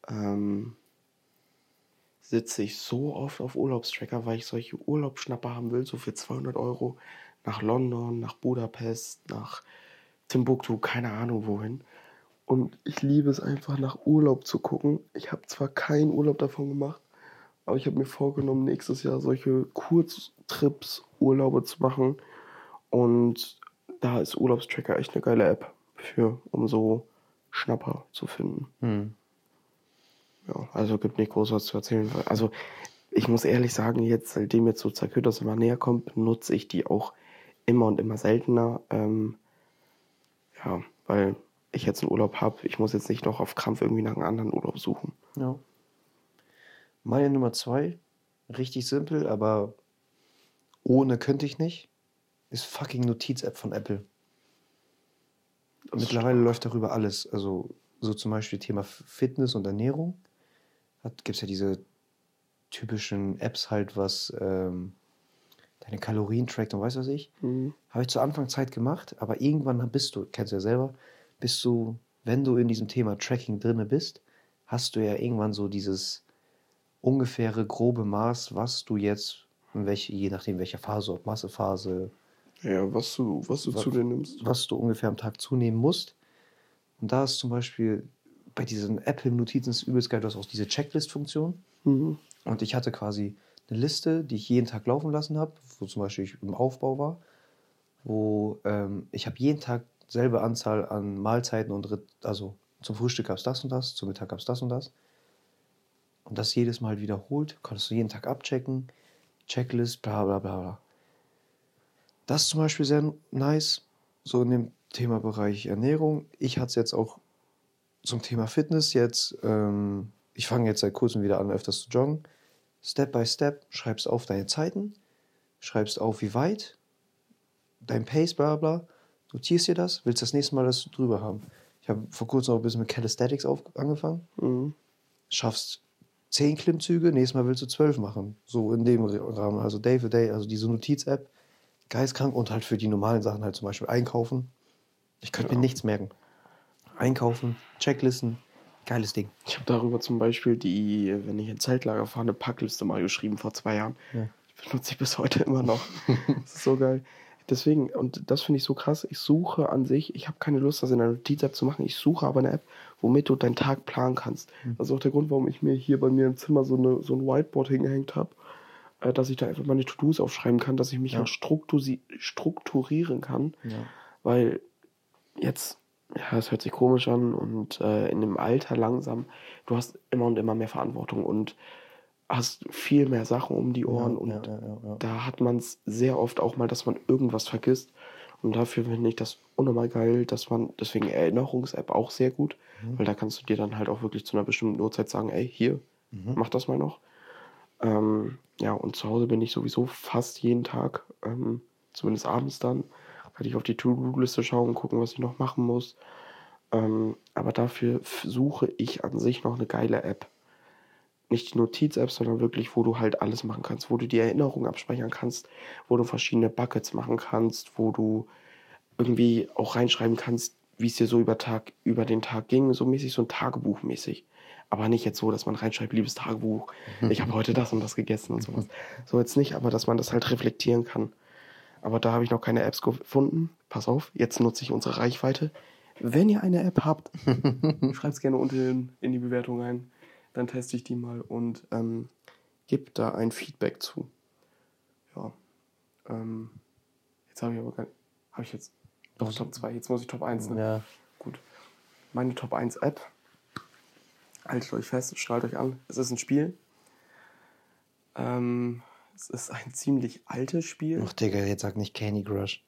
ähm, sitze ich so oft auf Urlaubstracker, weil ich solche Urlaubsschnapper haben will, so für 200 Euro nach London, nach Budapest, nach Timbuktu, keine Ahnung wohin. Und ich liebe es einfach nach Urlaub zu gucken. Ich habe zwar keinen Urlaub davon gemacht, aber ich habe mir vorgenommen, nächstes Jahr solche Kurztrips, Urlaube zu machen. Und da ist Urlaubstracker echt eine geile App für, um so Schnapper zu finden. Hm. Ja, also gibt nicht groß was zu erzählen. Also ich muss ehrlich sagen, jetzt, seitdem jetzt so Zakynthos immer näher kommt, benutze ich die auch immer und immer seltener. Ähm, ja, weil ich jetzt einen Urlaub habe. Ich muss jetzt nicht noch auf Krampf irgendwie nach einem anderen Urlaub suchen. Ja. Meine Nummer 2, richtig simpel, aber ohne könnte ich nicht, ist fucking Notiz-App von Apple. Mittlerweile läuft darüber alles. Also so zum Beispiel Thema Fitness und Ernährung. Gibt es ja diese typischen Apps halt, was ähm, deine Kalorien trackt und weiß was ich. Mhm. Habe ich zu Anfang Zeit gemacht, aber irgendwann bist du, kennst du ja selber, bist du, wenn du in diesem Thema Tracking drinne bist, hast du ja irgendwann so dieses ungefähre grobe Maß, was du jetzt, welche, je nachdem welcher Phase, ob Massephase, Ja, was du, was du Was- zu dir nimmst. was du ungefähr am Tag zunehmen musst. Und da ist zum Beispiel bei diesen Apple-Notizen übelst geil, du hast auch diese Checklist-Funktion. Mhm. Und ich hatte quasi eine Liste, die ich jeden Tag laufen lassen habe, wo zum Beispiel ich im Aufbau war, wo ähm, ich habe jeden Tag selbe Anzahl an Mahlzeiten und also zum Frühstück gab es das und das, zum Mittag gab es das und das. Und das jedes Mal wiederholt, konntest du jeden Tag abchecken, Checklist, bla bla bla bla. Das ist zum Beispiel sehr nice, so in dem Thema Bereich Ernährung. Ich hatte es jetzt auch zum Thema Fitness jetzt. Ähm, ich fange jetzt seit kurzem wieder an, öfters zu joggen. Step by Step schreibst auf deine Zeiten, schreibst auf, wie weit, dein Pace, bla bla. Notierst dir das, willst das nächste Mal das drüber haben. Ich habe vor kurzem auch ein bisschen mit Calisthenics angefangen. Mhm. Schaffst 10 Klimmzüge, nächstes Mal willst du 12 machen. So in dem Rahmen. Also Day for Day, also diese Notiz-App, geistkrank und halt für die normalen Sachen halt zum Beispiel einkaufen. Ich könnte Ja. mir nichts merken. Einkaufen, Checklisten, geiles Ding. Ich habe darüber zum Beispiel die, wenn ich in Zeltlager fahre, eine Packliste mal geschrieben vor zwei Jahren. Ja. Die benutze ich bis heute immer noch. das ist so geil. Deswegen, und das finde ich so krass, ich suche an sich, ich habe keine Lust, das in einer Notiz-App zu machen, ich suche aber eine App, womit du deinen Tag planen kannst. Das ist auch der Grund, warum ich mir hier bei mir im Zimmer so, eine, so ein Whiteboard hingehängt habe, äh, dass ich da einfach meine To-Dos aufschreiben kann, dass ich mich Ja. halt strukturieren kann. Ja. Weil jetzt, ja, es hört sich komisch an und äh, in dem Alter langsam, du hast immer und immer mehr Verantwortung und hast viel mehr Sachen um die Ohren ja, und ja, da hat man es sehr oft auch mal, dass man irgendwas vergisst. Und dafür finde ich das unnormal geil, dass man, deswegen Erinnerungs-App auch sehr gut, Mhm. weil da kannst du dir dann halt auch wirklich zu einer bestimmten Uhrzeit sagen, ey, hier, Mhm. mach das mal noch. Ähm, ja, und zu Hause bin ich sowieso fast jeden Tag, ähm, zumindest abends dann, kann ich auf die To-Do-Liste schauen und gucken, was ich noch machen muss. Ähm, aber dafür suche ich an sich noch eine geile App. Nicht die Notiz-App, sondern wirklich, wo du halt alles machen kannst, wo du die Erinnerungen abspeichern kannst, wo du verschiedene Buckets machen kannst, wo du irgendwie auch reinschreiben kannst, wie es dir so über, Tag, über den Tag ging, so mäßig, so ein Tagebuch mäßig. Aber nicht jetzt so, dass man reinschreibt, liebes Tagebuch, ich habe heute das und das gegessen und sowas. So jetzt nicht, aber dass man das halt reflektieren kann. Aber da habe ich noch keine Apps gefunden. Pass auf, jetzt nutze ich unsere Reichweite. Wenn ihr eine App habt, schreibt es gerne unten in die Bewertung ein. Dann teste ich die mal und ähm, gebt da ein Feedback zu. Ja. Ähm, jetzt habe ich aber gar nicht. Habe ich jetzt. Doch, Top 2. Jetzt muss ich Top 1 nehmen. Ja. Gut. Meine Top 1 App. Haltet euch fest, strahlt euch an. Es ist ein Spiel. Ähm, es ist ein ziemlich altes Spiel. Ach, Digga, jetzt sag nicht Candy Crush.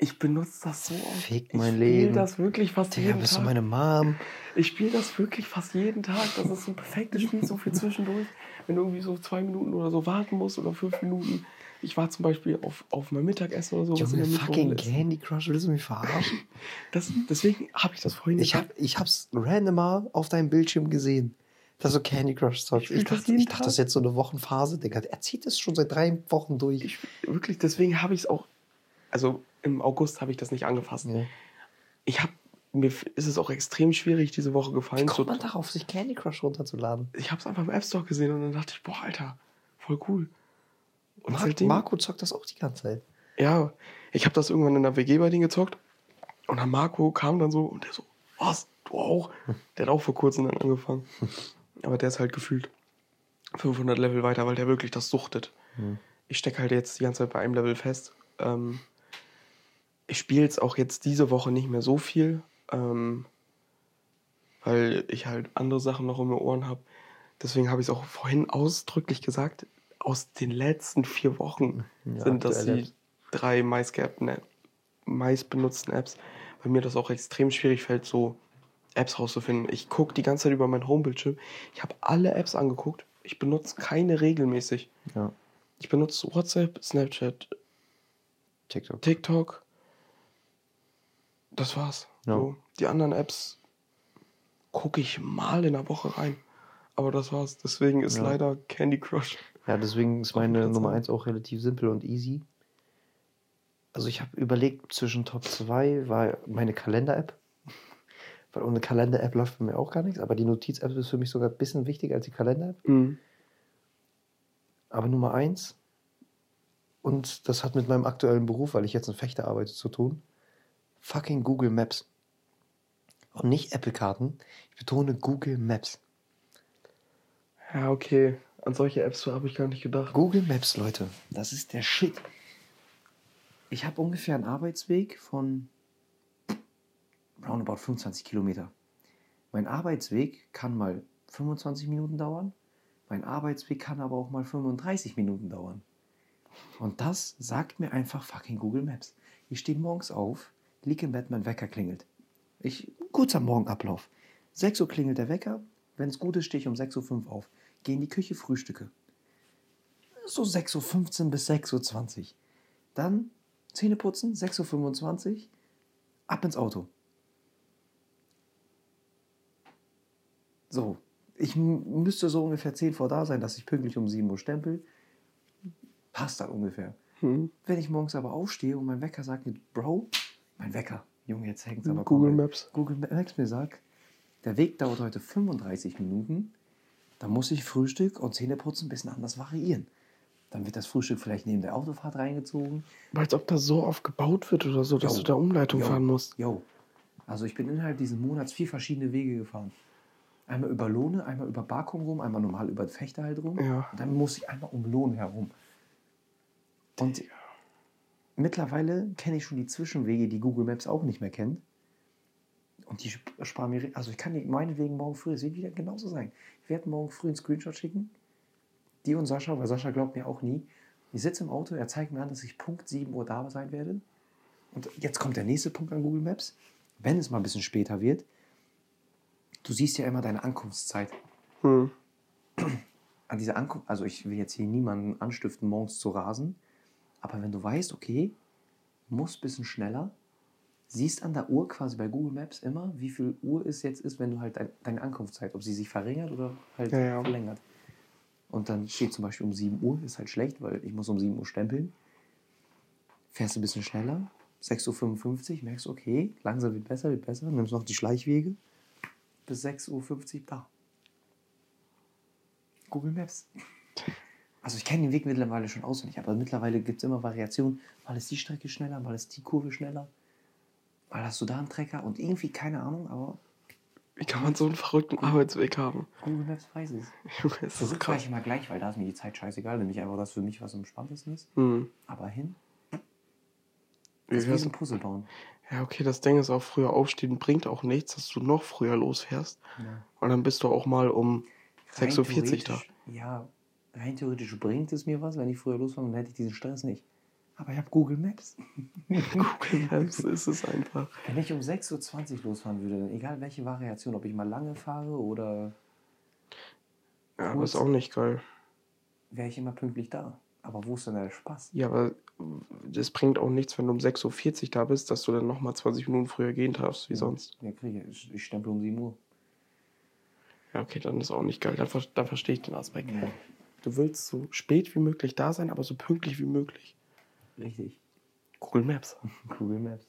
Ich benutze das so oft. Fick ich mein spiele Leben. das wirklich fast Digga, jeden bist du meine Mom? Ich spiele das wirklich fast jeden Tag. Das ist ein perfektes Spiel, so viel zwischendurch. Wenn du irgendwie so zwei Minuten oder so warten musst oder fünf Minuten. Ich war zum Beispiel auf, auf mein Mittagessen oder so. was in Junge, der fucking ist. Candy Crush, willst du mich verarschen? Das, deswegen habe ich das vorhin Ich, hab, ich hab's random mal auf deinem Bildschirm gesehen. dass du Candy Crush spiel Ich, das dachte, ich dachte, das ist jetzt so eine Wochenphase, Digga. Er zieht es schon seit drei Wochen durch. Ich, wirklich, deswegen habe ich es auch. Also im August habe ich das nicht angefasst. Ja. Ich habe. Mir ist es auch extrem schwierig diese Woche Wie gefallen. kommt So, man darauf, sich Candy Crush runterzuladen? ich habe es einfach im App Store gesehen und dann dachte ich, boah, Alter, voll cool. Und Mar seitdem- Marco zockt das auch die ganze Zeit. Ja, ich habe das irgendwann in der WG bei denen gezockt. Und dann Marco kam dann so und der so, was, du auch? Der hat auch vor kurzem dann angefangen. Aber der ist halt gefühlt 500 Level weiter, weil der wirklich das suchtet. Hm. Ich stecke halt jetzt die ganze Zeit bei einem Level fest. Ähm, ich spiele jetzt auch jetzt diese Woche nicht mehr so viel, ähm, weil ich halt andere Sachen noch um die Ohren habe. Deswegen habe ich es auch vorhin ausdrücklich gesagt, aus den letzten vier Wochen Ja, sind das die Apps. drei meist benutzten Apps, weil mir das auch extrem schwierig fällt, so Apps rauszufinden. Ich gucke die ganze Zeit über meinen Homebildschirm. Ich habe alle Apps angeguckt. Ich benutze keine regelmäßig. Ja. Ich benutze WhatsApp, Snapchat, TikTok. TikTok. Das war's. Ja. So, die anderen Apps gucke ich mal in der Woche rein. Aber das war's. Deswegen ist Ja. leider Candy Crush. Ja, deswegen ist meine Nummer eins. 1 auch relativ simpel und easy. Also ich habe überlegt, zwischen Top 2 war meine Kalender-App. Weil ohne Kalender-App läuft bei mir auch gar nichts. Aber die Notiz-App ist für mich sogar ein bisschen wichtiger als die Kalender-App. Mhm. Aber Nummer 1, und das hat mit meinem aktuellen Beruf, weil ich jetzt in Fechter arbeite, zu tun, fucking Google Maps. Und nicht Apple-Karten. Ich betone Google Maps. Ja, okay. An solche Apps habe ich gar nicht gedacht. Google Maps, Leute, das ist der Shit. Ich habe ungefähr einen Arbeitsweg von roundabout 25 Kilometer. Mein Arbeitsweg kann mal 25 Minuten dauern. Mein Arbeitsweg kann aber auch mal 35 Minuten dauern. Und das sagt mir einfach fucking Google Maps. Ich stehe morgens auf, lieg im Bett, mein Wecker klingelt. Ich, kurzer Morgenablauf. 6 Uhr klingelt der Wecker. Wenn es gut ist, stehe ich um 6.05 Uhr auf. Gehe in die Küche, frühstücke. So 6.15 Uhr bis 6.20 Uhr. Dann Zähne putzen, 6.25 Uhr, ab ins Auto. So, ich müsste so ungefähr 10 vor da sein, dass ich pünktlich um 7 Uhr stempel. Passt dann ungefähr. Hm. Wenn ich morgens aber aufstehe und mein Wecker sagt mir, Bro, mein Wecker, Junge, jetzt hängt es aber Google komplett. Maps. Google Maps mir sagt, der Weg dauert heute 35 Minuten, dann muss ich Frühstück und Zähneputzen ein bisschen anders variieren. Dann wird das Frühstück vielleicht neben der Autofahrt reingezogen. Weil als ob das so oft gebaut wird oder so, dass Jo. du da Umleitung Jo. fahren musst. Jo. Also ich bin innerhalb dieses Monats vier verschiedene Wege gefahren. Einmal über Lohne, einmal über Barkum rum, einmal normal über Fechter halt rum. Ja. Und dann muss ich einmal um Lohn herum. Und mittlerweile kenne ich schon die Zwischenwege, die Google Maps auch nicht mehr kennt. Und die sp- sparen mir, also ich kann die meinetwegen morgen früh, es wird wieder genauso sein. Ich werde morgen früh einen Screenshot schicken. Die und Sascha, weil Sascha glaubt mir auch nie. Ich sitze im Auto, er zeigt mir an, dass ich Punkt 7 Uhr da sein werde. Und jetzt kommt der nächste Punkt an Google Maps. Wenn es mal ein bisschen später wird, du siehst ja immer deine Ankunftszeit. Hm. An dieser Ankunft, also ich will jetzt hier niemanden anstiften, morgens zu rasen, aber wenn du weißt, okay, muss ein bisschen schneller, siehst an der Uhr quasi bei Google Maps immer, wie viel Uhr es jetzt ist, wenn du halt dein, deine Ankunftszeit, ob sie sich verringert oder halt Ja, ja. verlängert. Und dann steht zum Beispiel um 7 Uhr, ist halt schlecht, weil ich muss um 7 Uhr stempeln. Fährst du ein bisschen schneller, 6.55 Uhr, merkst du, okay, langsam wird besser, wird besser, nimmst noch die Schleichwege, bis 6.50 Uhr da. Google Maps. Also ich kenne den Weg mittlerweile schon auswendig, aber mittlerweile gibt es immer Variationen. Mal ist die Strecke schneller, mal ist die Kurve schneller. Mal hast du da einen Trecker und irgendwie, keine Ahnung, aber Wie kann man so einen verrückten Arbeitsweg haben? Google Maps weiß es. Junge, ist das fahre ich immer gleich, weil da ist mir die Zeit scheißegal, nämlich einfach das für mich, was am spannendsten ist. Hm. Aber hin, das ist wie so ein Puzzle bauen. Ja, okay, das Ding ist auch früher aufstehen bringt auch nichts, dass du noch früher losfährst. Ja. Und dann bist du auch mal um Rein 6.40 Uhr da. Ja, rein theoretisch bringt es mir was, wenn ich früher losfahre, dann hätte ich diesen Stress nicht. Aber ich habe Google Maps. Google Maps ist es einfach. Wenn ich um 6.20 Uhr losfahren würde, dann egal welche Variation, ob ich mal lange fahre oder Ja, aber ist auch nicht geil. wäre ich immer pünktlich da. Aber wo ist denn der Spaß? Ja, aber das bringt auch nichts, wenn du um 6.40 Uhr da bist, dass du dann nochmal 20 Minuten früher gehen darfst, wie sonst. Ja, kriege ich. Ich stempel um 7 Uhr. Ja, okay, dann ist auch nicht geil. Dann, dann verstehe ich den Aspekt. Ja. Du willst so spät wie möglich da sein, aber so pünktlich wie möglich. Richtig. Google Maps. Google Maps.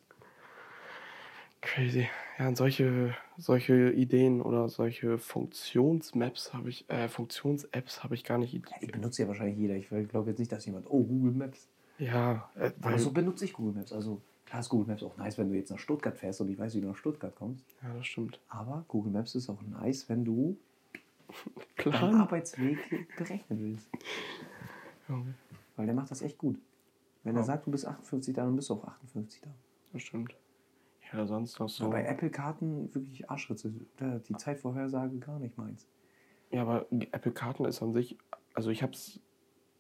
Crazy. Ja, und solche, solche Ideen oder solche Funktionsmaps habe ich, äh, Funktions-Apps habe ich gar nicht. Ja, die benutzt ja wahrscheinlich jeder. Ich glaube jetzt nicht, dass jemand, oh, Google Maps. Ja, äh, weil, Aber so benutze ich Google Maps. Also klar ist Google Maps auch nice, wenn du jetzt nach Stuttgart fährst und ich weiß, wie du nach Stuttgart kommst. ja, das stimmt. Aber Google Maps ist auch nice, wenn du Plan. Arbeitsweg berechnen willst. Ja, Weil der macht das echt gut. Wenn Ja. er sagt, du bist 58 da, dann bist du auch 58 da. das stimmt. Ja, sonst noch so. Bei Apple-Karten wirklich Arschritze. Die Zeitvorhersage gar nicht meins. Ja, aber Apple Karten ist an sich, also ich hab's,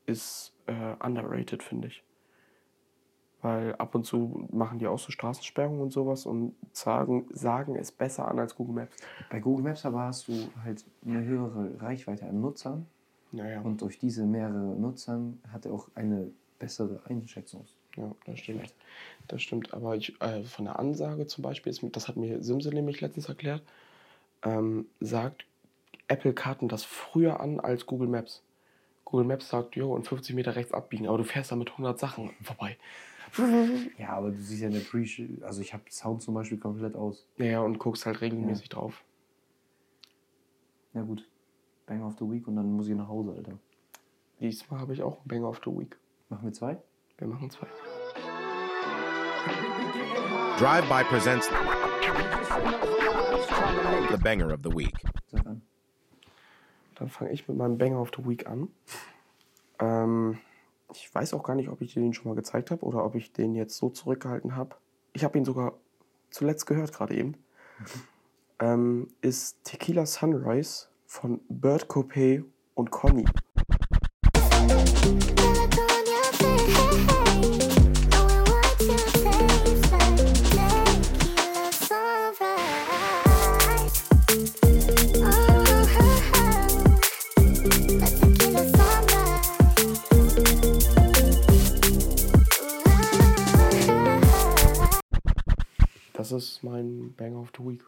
ist äh, underrated, finde ich. Weil ab und zu machen die auch so Straßensperrungen und sowas und sagen, sagen es besser an als Google Maps. Bei Google Maps aber hast du halt eine höhere Reichweite an Nutzern Naja, und durch diese mehrere Nutzern hat er auch eine bessere Einschätzung. ja, das stimmt. Das stimmt. Aber ich, äh, von der Ansage zum Beispiel, ist, das hat mir Simse nämlich letztens erklärt, ähm, sagt Apple Karten das früher an als Google Maps. Google Maps sagt, jo, in 50 Meter rechts abbiegen, aber du fährst da mit 100 Sachen vorbei. Ja, aber du siehst ja eine Pre also ich habe Sound zum Beispiel komplett aus. Naja, und guckst halt regelmäßig drauf. Na gut, Bang of the Week und dann muss ich nach Hause, Alter. Diesmal habe ich auch einen Banger of the Week. Machen wir zwei? Wir machen zwei. Drive By presents the banger of the week. Sag an. Dann fange ich mit meinem Banger of the Week an. Ähm, ich weiß auch gar nicht, ob ich dir den schon mal gezeigt habe oder ob ich den jetzt so zurückgehalten habe. Ich habe ihn sogar zuletzt gehört, gerade eben. Ähm, ist Tequila Sunrise von Bird Copay und Conny. Ist mein Bang of the Week.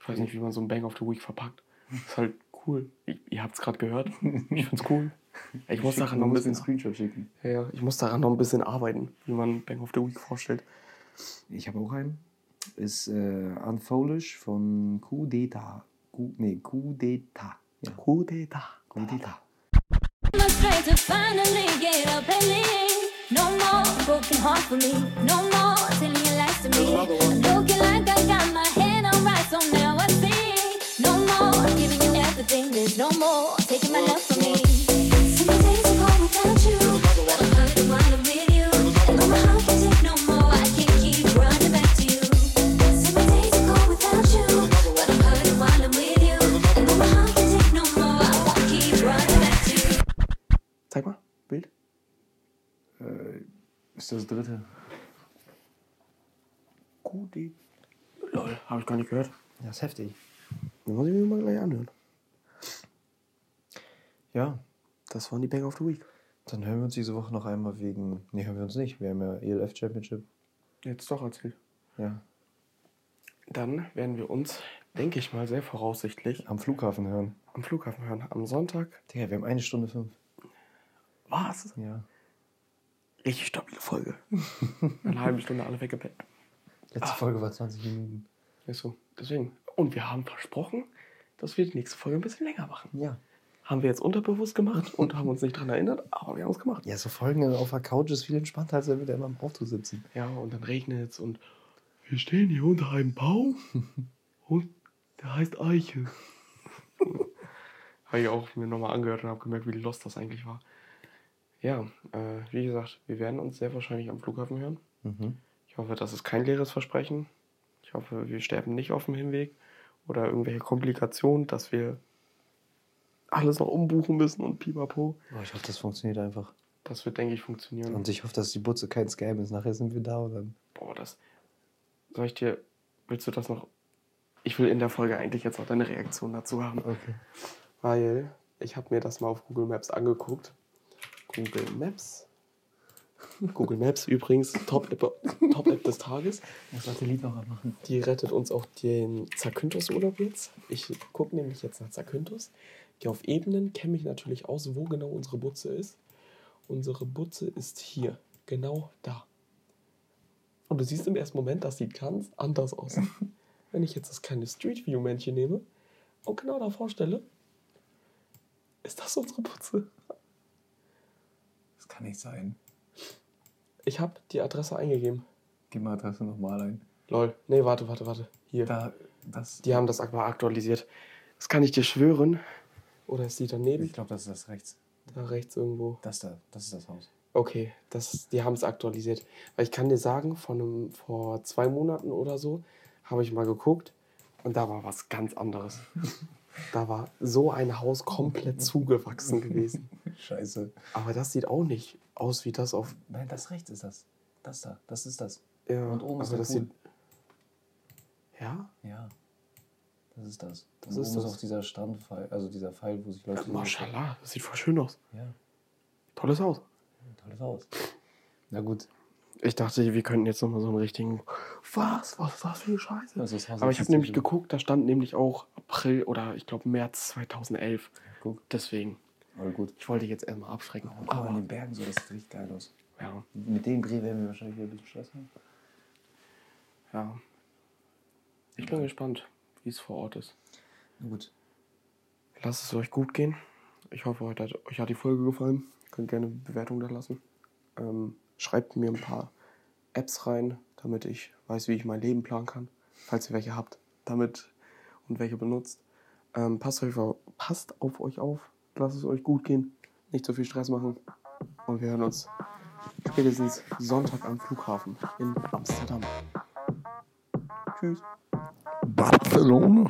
Ich weiß nicht, wie man so ein Bang of the Week verpackt. Ist halt cool. Ich, ihr habt es gerade gehört. Ich find's cool. Ich muss daran noch ein bisschen, Screenshot schicken. ja, ja, ich muss daran noch ein bisschen arbeiten, wie man Bang of the Week vorstellt. Ich habe auch einen. Ist äh, Unfolish von d'Etat. Coup, nee, Coup d'Etat. Ja, Coup d'Etat. Coup No more broken heart for me. No more telling your lies to me. I'm looking like I got my head on right, so now I see. No more giving you everything. There's no more taking my love from me. Ist das dritte. D'Etat. Lol, habe ich gar nicht gehört. Ja, ist heftig. Den muss ich mir mal gleich anhören. Ja, Das waren die Bang of the Week. dann hören wir uns diese Woche noch einmal wegen. Nee, hören wir uns nicht. Wir haben ja ELF Championship. Jetzt doch erzählt. Ja. Dann werden wir uns, denke ich mal, sehr voraussichtlich Am Flughafen hören. am Flughafen hören. Am Sonntag. Digga, wir haben eine Stunde fünf. Was? Ja. Richtig stabile Folge. Eine halbe Stunde alle weggepennt. Letzte Folge war 20 Minuten. Ist so. Deswegen. Und wir haben versprochen, dass wir die nächste Folge ein bisschen länger machen. Ja. Haben wir jetzt unterbewusst gemacht und haben uns nicht dran erinnert, aber wir haben es gemacht. Ja, so Folgen auf der Couch ist viel entspannter, als wenn wir da immer im Auto sitzen. Ja, und dann regnet es und wir stehen hier unter einem Baum und der heißt Eiche. habe ich auch mir nochmal angehört und habe gemerkt, wie lost das eigentlich war. Ja, äh, wie gesagt, wir werden uns sehr wahrscheinlich am Flughafen hören. Mhm. Ich hoffe, das ist kein leeres Versprechen. Ich hoffe, wir sterben nicht auf dem Hinweg oder irgendwelche Komplikationen, dass wir alles noch umbuchen müssen und pipapo. Boah, ich hoffe, das funktioniert einfach. Das wird, denke ich, funktionieren. Und ich hoffe, dass die Butze kein Scam ist. Nachher sind wir da und dann. Boah, das. Soll ich dir. Willst du das noch. Ich will in der Folge eigentlich jetzt noch deine Reaktion dazu haben. Okay. Weil ich habe mir das mal auf Google Maps angeguckt. Google Maps. Google Maps übrigens, Top-App Top -App des Tages. Das Satellit noch machen. Die rettet uns auch den Zakynthos-Urlaub jetzt. Ich gucke nämlich jetzt nach Zakynthos. Gehe auf Ebenen, kenne mich natürlich aus, wo genau unsere Butze ist. Unsere Butze ist hier, genau da. Und du siehst im ersten Moment, das sieht ganz anders aus. Wenn ich jetzt das kleine Street View-Männchen nehme und genau da vorstelle, ist das unsere Butze. Das kann nicht sein. Ich habe die Adresse eingegeben. Gib mal Adresse nochmal ein. Lol. Nee, warte, warte, warte. Hier. Da, das. Die haben das aktualisiert. Das kann ich dir schwören. Oder ist die daneben? Ich glaube, das ist das rechts. Da rechts irgendwo. Das da, das ist das Haus. Okay, das, die haben es aktualisiert. Weil ich kann dir sagen, von einem, vor zwei Monaten oder so habe ich mal geguckt und da war was ganz anderes. da war so ein Haus komplett zugewachsen gewesen. Scheiße. Aber das sieht auch nicht aus wie das auf. Nein, das rechts ist das. Das da, das ist das. Ja, Und oben ist der das Pool. Ja? Ja. Das ist das. Das ist das. ist auch dieser Strandpfeil, also dieser Pfeil, wo sich Leute. Maschallah, das sieht voll schön aus. Ja, Tolles Haus. tolles Haus. Na gut. Ich dachte, wir könnten jetzt nochmal so einen richtigen. Was? Was ist das für eine Scheiße? Ist das Aber ich habe nämlich geguckt, da stand nämlich auch April oder ich glaube März 2011. Guck, Deswegen, aber gut. ich wollte jetzt erstmal abschrecken. Oh, guck mal in Aber, den Bergen so, das sieht richtig geil aus. ja, Mit dem Dreh werden wir wahrscheinlich wieder ein bisschen Stress haben. ja. Ich bin gespannt, wie es vor Ort ist. Na gut. Lasst es euch gut gehen. Ich hoffe, heute hat, euch hat die Folge gefallen. Könnt gerne eine Bewertung da lassen. Ähm, schreibt mir ein paar Apps rein, damit ich weiß, wie ich mein Leben planen kann. Falls ihr welche habt, damit und welche benutzt. Ähm, passt, euch, auf- passt auf euch auf. Lasst es euch gut gehen. Nicht so viel Stress machen. Und wir hören uns spätestens Sonntag am Flughafen in Amsterdam. Tschüss. Barcelona.